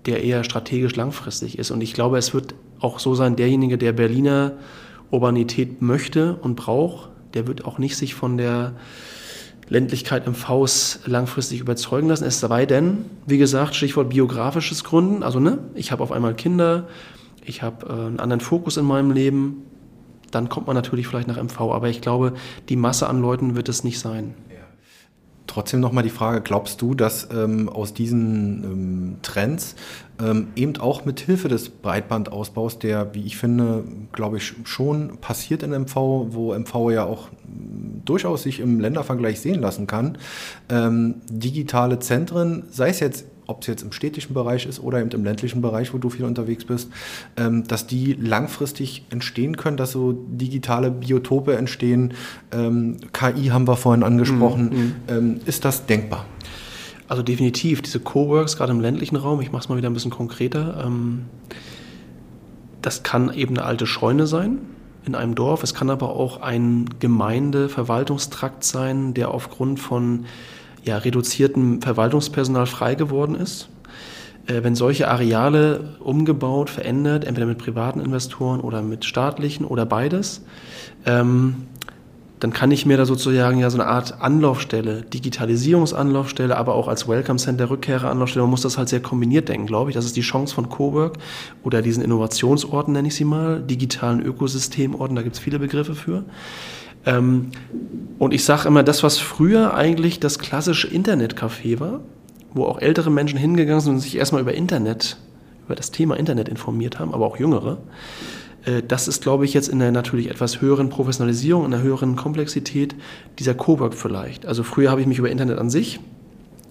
der eher strategisch langfristig ist. Und ich glaube, es wird auch so sein, derjenige, der Berliner Urbanität möchte und braucht, der wird auch nicht sich von der Ländlichkeit im Faust langfristig überzeugen lassen. Es sei denn, wie gesagt, Stichwort biografisches Gründen. Also, ne, ich habe auf einmal Kinder, ich habe äh, einen anderen Fokus in meinem Leben, dann kommt man natürlich vielleicht nach MV. Aber ich glaube, die Masse an Leuten wird es nicht sein. Trotzdem nochmal die Frage, glaubst du, dass ähm, aus diesen ähm, Trends ähm, eben auch mit Hilfe des Breitbandausbaus, der, wie ich finde, glaube ich, schon passiert in MV, wo MV ja auch durchaus sich im Ländervergleich sehen lassen kann, ähm, digitale Zentren, sei es jetzt ob es jetzt im städtischen Bereich ist oder eben im ländlichen Bereich, wo du viel unterwegs bist, ähm, dass die langfristig entstehen können, dass so digitale Biotope entstehen. Ähm, KI haben wir vorhin angesprochen. Mhm. mhm. Ähm, ist das denkbar? Also definitiv, diese Coworks, gerade im ländlichen Raum, ich mache es mal wieder ein bisschen konkreter, das kann eben eine alte Scheune sein in einem Dorf, es kann aber auch ein Gemeindeverwaltungstrakt sein, der aufgrund von ja, reduziertem Verwaltungspersonal frei geworden ist. Äh, wenn solche Areale umgebaut, verändert, entweder mit privaten Investoren oder mit staatlichen oder beides, ähm, dann kann ich mir da sozusagen ja so eine Art Anlaufstelle, Digitalisierungsanlaufstelle, aber auch als Welcome Center, Rückkehreranlaufstelle, man muss das halt sehr kombiniert denken, glaube ich. Das ist die Chance von Cowork oder diesen Innovationsorten, nenne ich sie mal, digitalen Ökosystemorten, da gibt es viele Begriffe für. Ähm, und ich sage immer, das, was früher eigentlich das klassische Internetcafé war, wo auch ältere Menschen hingegangen sind und sich erstmal über Internet, über das Thema Internet informiert haben, aber auch jüngere, äh, das ist, glaube ich, jetzt in der natürlich etwas höheren Professionalisierung, in einer höheren Komplexität dieser Cowork vielleicht. Also früher habe ich mich über Internet an sich,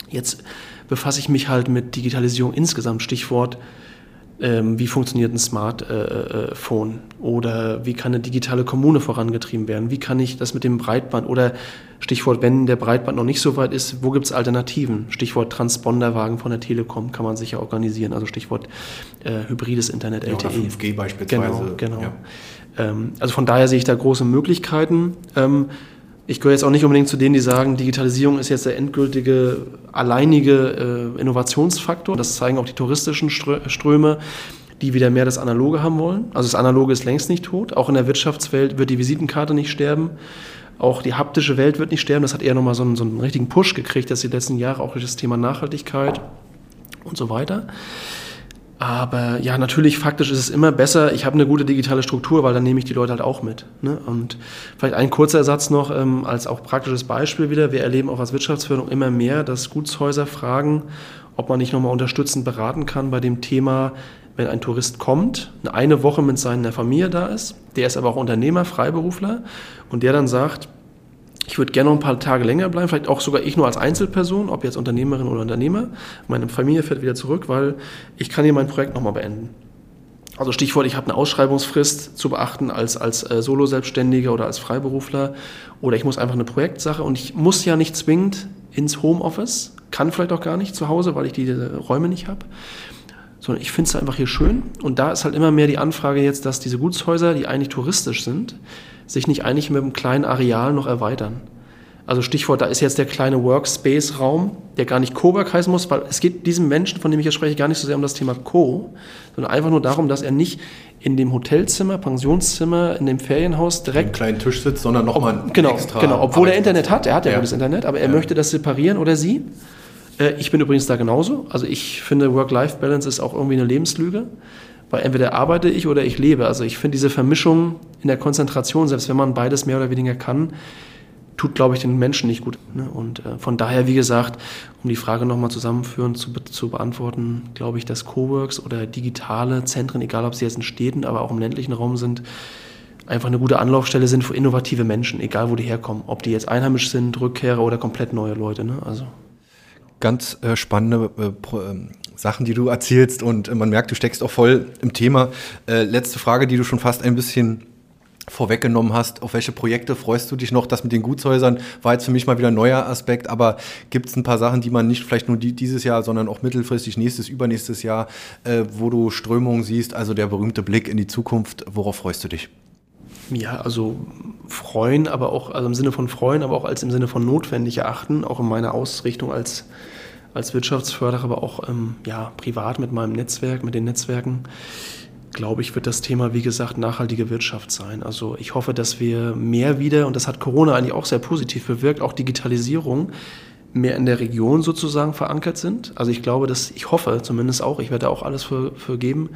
jetzt befasse ich mich halt mit Digitalisierung insgesamt, Stichwort ähm, wie funktioniert ein Smartphone äh, äh, oder wie kann eine digitale Kommune vorangetrieben werden, wie kann ich das mit dem Breitband oder Stichwort, wenn der Breitband noch nicht so weit ist, wo gibt es Alternativen? Stichwort Transponderwagen von der Telekom kann man sicher organisieren, also Stichwort äh, hybrides Internet, LTE. Ja, oder 5G beispielsweise. Genau, genau. Ja. Ähm, also von daher sehe ich da große Möglichkeiten. Ähm, ich gehöre jetzt auch nicht unbedingt zu denen, die sagen, Digitalisierung ist jetzt der endgültige, alleinige äh, Innovationsfaktor. Das zeigen auch die touristischen Ströme, die wieder mehr das Analoge haben wollen. Also das Analoge ist längst nicht tot. Auch in der Wirtschaftswelt wird die Visitenkarte nicht sterben. Auch die haptische Welt wird nicht sterben. Das hat eher nochmal so einen, so einen richtigen Push gekriegt, dass die letzten Jahre auch durch das Thema Nachhaltigkeit und so weiter. Aber ja, natürlich, faktisch ist es immer besser, ich habe eine gute digitale Struktur, weil dann nehme ich die Leute halt auch mit. Ne? Und vielleicht ein kurzer Satz noch ähm, als auch praktisches Beispiel wieder. Wir erleben auch als Wirtschaftsförderung immer mehr, dass Gutshäuser fragen, ob man nicht nochmal unterstützend beraten kann bei dem Thema, wenn ein Tourist kommt, eine Woche mit seiner Familie da ist, der ist aber auch Unternehmer, Freiberufler und der dann sagt, ich würde gerne noch ein paar Tage länger bleiben, vielleicht auch sogar ich nur als Einzelperson, ob jetzt Unternehmerin oder Unternehmer. Meine Familie fährt wieder zurück, weil ich kann hier mein Projekt nochmal beenden. Also Stichwort, ich habe eine Ausschreibungsfrist zu beachten als, als äh, Solo-Selbstständiger oder als Freiberufler oder ich muss einfach eine Projektsache und ich muss ja nicht zwingend ins Homeoffice, kann vielleicht auch gar nicht zu Hause, weil ich die Räume nicht habe sondern ich finde es einfach hier schön. Und da ist halt immer mehr die Anfrage jetzt, dass diese Gutshäuser, die eigentlich touristisch sind, sich nicht eigentlich mit einem kleinen Areal noch erweitern. Also Stichwort, da ist jetzt der kleine Workspace-Raum, der gar nicht Cowork heißen muss, weil es geht diesem Menschen, von dem ich hier spreche, gar nicht so sehr um das Thema Co, sondern einfach nur darum, dass er nicht in dem Hotelzimmer, Pensionszimmer, in dem Ferienhaus direkt... Einen kleinen Tisch sitzt, sondern nochmal genau, extra... Genau, obwohl er Internet hat, er hat ja, ja. gutes Internet, aber er ja. möchte das separieren oder sie. Äh, ich bin übrigens da genauso. Also ich finde, Work-Life-Balance ist auch irgendwie eine Lebenslüge weil entweder arbeite ich oder ich lebe. Also ich finde diese Vermischung in der Konzentration, selbst wenn man beides mehr oder weniger kann, tut, glaube ich, den Menschen nicht gut. Ne? Und äh, von daher, wie gesagt, um die Frage nochmal zusammenführend zu, zu beantworten, glaube ich, dass Coworks oder digitale Zentren, egal ob sie jetzt in Städten, aber auch im ländlichen Raum sind, einfach eine gute Anlaufstelle sind für innovative Menschen, egal wo die herkommen. Ob die jetzt einheimisch sind, Rückkehrer oder komplett neue Leute. Ne? Also. Ganz äh, spannende äh, ähm, Sachen, die du erzählst und äh, man merkt, du steckst auch voll im Thema. Äh, letzte Frage, die du schon fast ein bisschen vorweggenommen hast, auf welche Projekte freust du dich noch? Das mit den Gutshäusern war jetzt für mich mal wieder ein neuer Aspekt, aber gibt es ein paar Sachen, die man nicht vielleicht nur die, dieses Jahr, sondern auch mittelfristig nächstes, übernächstes Jahr, äh, wo du Strömungen siehst, also der berühmte Blick in die Zukunft, worauf freust du dich? Ja, also freuen, aber auch, also im Sinne von freuen, aber auch als im Sinne von notwendig erachten, auch in meiner Ausrichtung als, als Wirtschaftsförderer, aber auch ähm, ja, privat mit meinem Netzwerk, mit den Netzwerken glaube ich, wird das Thema, wie gesagt, nachhaltige Wirtschaft sein. Also ich hoffe, dass wir mehr wieder, und das hat Corona eigentlich auch sehr positiv bewirkt, auch Digitalisierung mehr in der Region sozusagen verankert sind. Also ich glaube, dass, ich hoffe zumindest auch, ich werde auch alles für, für geben,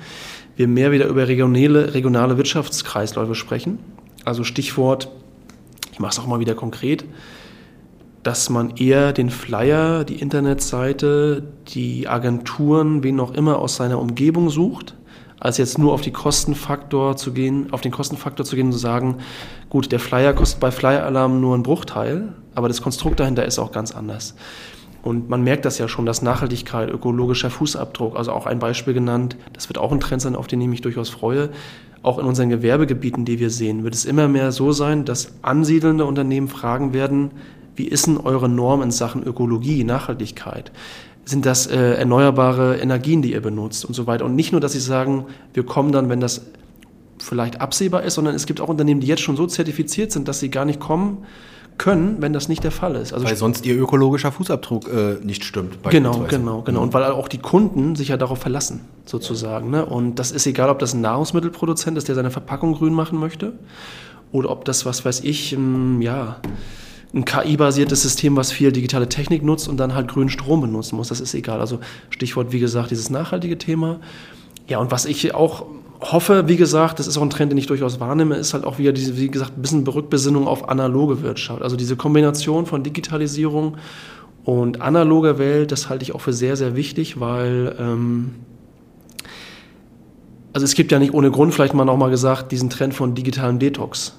wir mehr wieder über regionale, regionale Wirtschaftskreisläufe sprechen. Also Stichwort, ich mache es auch mal wieder konkret, dass man eher den Flyer, die Internetseite, die Agenturen, wen auch immer aus seiner Umgebung sucht als jetzt nur auf die Kostenfaktor zu gehen, auf den Kostenfaktor zu gehen und zu sagen, gut, der Flyer kostet bei Flyer Alarm nur einen Bruchteil, aber das Konstrukt dahinter ist auch ganz anders. Und man merkt das ja schon, dass Nachhaltigkeit, ökologischer Fußabdruck, also auch ein Beispiel genannt, das wird auch ein Trend sein, auf den ich mich durchaus freue. Auch in unseren Gewerbegebieten, die wir sehen, wird es immer mehr so sein, dass ansiedelnde Unternehmen fragen werden, wie ist denn eure Norm in Sachen Ökologie, Nachhaltigkeit? sind das äh, erneuerbare Energien, die ihr benutzt und so weiter. Und nicht nur, dass sie sagen, wir kommen dann, wenn das vielleicht absehbar ist, sondern es gibt auch Unternehmen, die jetzt schon so zertifiziert sind, dass sie gar nicht kommen können, wenn das nicht der Fall ist. Also weil sonst ihr ökologischer Fußabdruck äh, nicht stimmt. Genau, genau, genau. Und weil auch die Kunden sich ja darauf verlassen, sozusagen. Ne? Und das ist egal, ob das ein Nahrungsmittelproduzent ist, der seine Verpackung grün machen möchte, oder ob das, was weiß ich, ein, ja, ein KI-basiertes System, was viel digitale Technik nutzt und dann halt grünen Strom benutzen muss. Das ist egal. Also Stichwort, wie gesagt, dieses nachhaltige Thema. Ja, und was ich auch hoffe, wie gesagt, das ist auch ein Trend, den ich durchaus wahrnehme, ist halt auch wieder diese, wie gesagt, ein bisschen Rückbesinnung auf analoge Wirtschaft. Also diese Kombination von Digitalisierung und analoger Welt, das halte ich auch für sehr, sehr wichtig, weil ähm, also es gibt ja nicht ohne Grund, vielleicht mal nochmal gesagt, diesen Trend von digitalem Detox.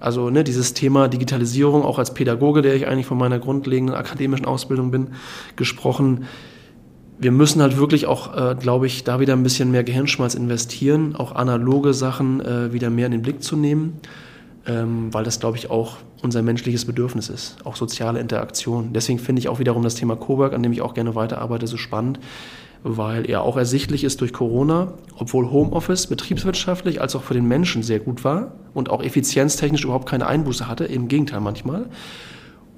Also ne, dieses Thema Digitalisierung, auch als Pädagoge, der ich eigentlich von meiner grundlegenden akademischen Ausbildung bin, gesprochen. Wir müssen halt wirklich auch, äh, glaube ich, da wieder ein bisschen mehr Gehirnschmalz investieren, auch analoge Sachen äh, wieder mehr in den Blick zu nehmen, ähm, weil das, glaube ich, auch unser menschliches Bedürfnis ist, auch soziale Interaktion. Deswegen finde ich auch wiederum das Thema Cowork, an dem ich auch gerne weiterarbeite, so spannend, weil er auch ersichtlich ist durch Corona, obwohl Homeoffice betriebswirtschaftlich als auch für den Menschen sehr gut war und auch effizienztechnisch überhaupt keine Einbuße hatte, im Gegenteil manchmal.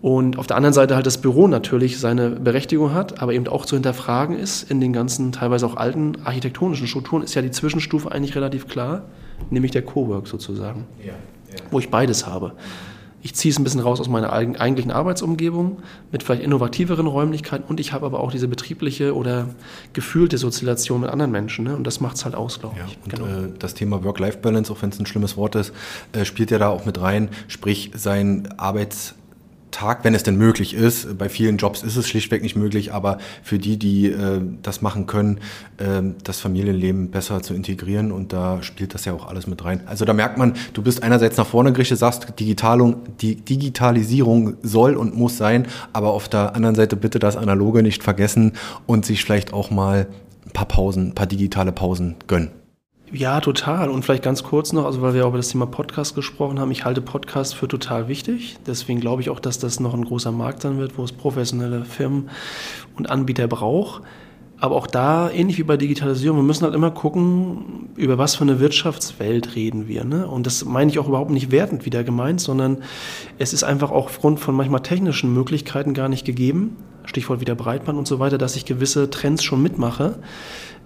Und auf der anderen Seite halt das Büro natürlich seine Berechtigung hat, aber eben auch zu hinterfragen ist in den ganzen teilweise auch alten architektonischen Strukturen, ist ja die Zwischenstufe eigentlich relativ klar, nämlich der Cowork sozusagen, ja, ja. wo ich beides habe ich ziehe es ein bisschen raus aus meiner eigentlichen Arbeitsumgebung mit vielleicht innovativeren Räumlichkeiten und ich habe aber auch diese betriebliche oder gefühlte Sozialisation mit anderen Menschen ne? und das macht es halt aus, glaube ja, ich. Und, genau. äh, das Thema Work-Life-Balance, auch wenn es ein schlimmes Wort ist, äh, spielt ja da auch mit rein, sprich sein Arbeits Tag, wenn es denn möglich ist. Bei vielen Jobs ist es schlichtweg nicht möglich, aber für die, die äh, das machen können, äh, das Familienleben besser zu integrieren und da spielt das ja auch alles mit rein. Also da merkt man, du bist einerseits nach vorne gerichtet, sagst, Digitalung, die Digitalisierung soll und muss sein, aber auf der anderen Seite bitte das Analoge nicht vergessen und sich vielleicht auch mal ein paar Pausen, ein paar digitale Pausen gönnen. Ja, total. Und vielleicht ganz kurz noch, also weil wir auch über das Thema Podcast gesprochen haben, ich halte Podcast für total wichtig. Deswegen glaube ich auch, dass das noch ein großer Markt sein wird, wo es professionelle Firmen und Anbieter braucht. Aber auch da, ähnlich wie bei Digitalisierung, wir müssen halt immer gucken, über was für eine Wirtschaftswelt reden wir. Ne? Und das meine ich auch überhaupt nicht wertend wieder gemeint, sondern es ist einfach auch aufgrund von manchmal technischen Möglichkeiten gar nicht gegeben, Stichwort wieder Breitband und so weiter, dass ich gewisse Trends schon mitmache.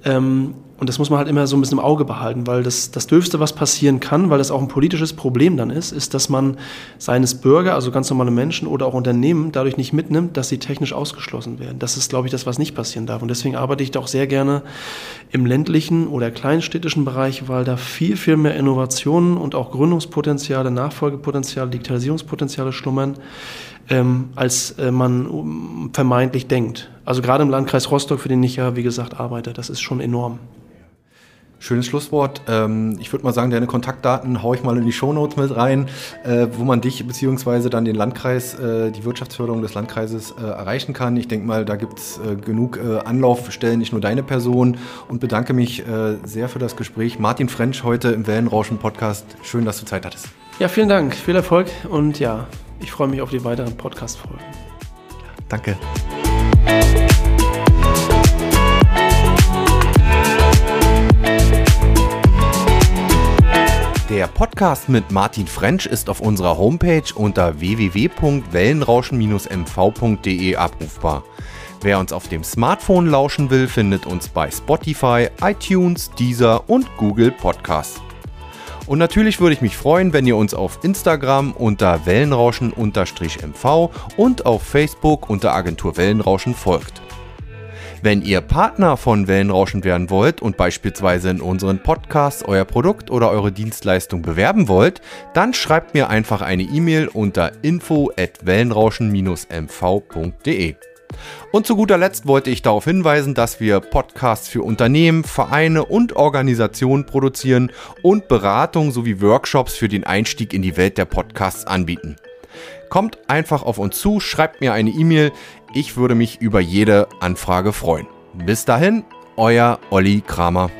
Ähm, und das muss man halt immer so ein bisschen im Auge behalten, weil das, das Dürfste, was passieren kann, weil das auch ein politisches Problem dann ist, ist, dass man seines Bürger, also ganz normale Menschen oder auch Unternehmen dadurch nicht mitnimmt, dass sie technisch ausgeschlossen werden. Das ist, glaube ich, das, was nicht passieren darf. Und deswegen arbeite ich da auch sehr gerne im ländlichen oder kleinstädtischen Bereich, weil da viel, viel mehr Innovationen und auch Gründungspotenziale, Nachfolgepotenziale, Digitalisierungspotenziale schlummern, ähm, als äh, man vermeintlich denkt. Also gerade im Landkreis Rostock, für den ich ja, wie gesagt, arbeite, das ist schon enorm. Schönes Schlusswort. Ähm, ich würde mal sagen, deine Kontaktdaten haue ich mal in die Shownotes mit rein, äh, wo man dich beziehungsweise dann den Landkreis, äh, die Wirtschaftsförderung des Landkreises äh, erreichen kann. Ich denke mal, da gibt es genug Anlaufstellen, nicht nur deine Person und bedanke mich sehr für das Gespräch. Martin French heute im Wellenrauschen Podcast. Schön, dass du Zeit hattest. Ja, vielen Dank. Viel Erfolg und ja, ich freue mich auf die weiteren Podcast-Folgen. Danke. Der Podcast mit Martin French ist auf unserer Homepage unter www.wellenrauschen-mv.de abrufbar. Wer uns auf dem Smartphone lauschen will, findet uns bei Spotify, iTunes, Deezer und Google Podcasts. Und natürlich würde ich mich freuen, wenn ihr uns auf Instagram unter Wellenrauschen-MV und auf Facebook unter Agentur Wellenrauschen folgt. Wenn ihr Partner von Wellenrauschen werden wollt und beispielsweise in unseren Podcasts euer Produkt oder eure Dienstleistung bewerben wollt, dann schreibt mir einfach eine E-Mail unter info at wellenrauschen-mv.de. Und zu guter Letzt wollte ich darauf hinweisen, dass wir Podcasts für Unternehmen, Vereine und Organisationen produzieren und Beratung sowie Workshops für den Einstieg in die Welt der Podcasts anbieten. Kommt einfach auf uns zu, schreibt mir eine E-Mail. Ich würde mich über jede Anfrage freuen. Bis dahin, euer Olli Kramer.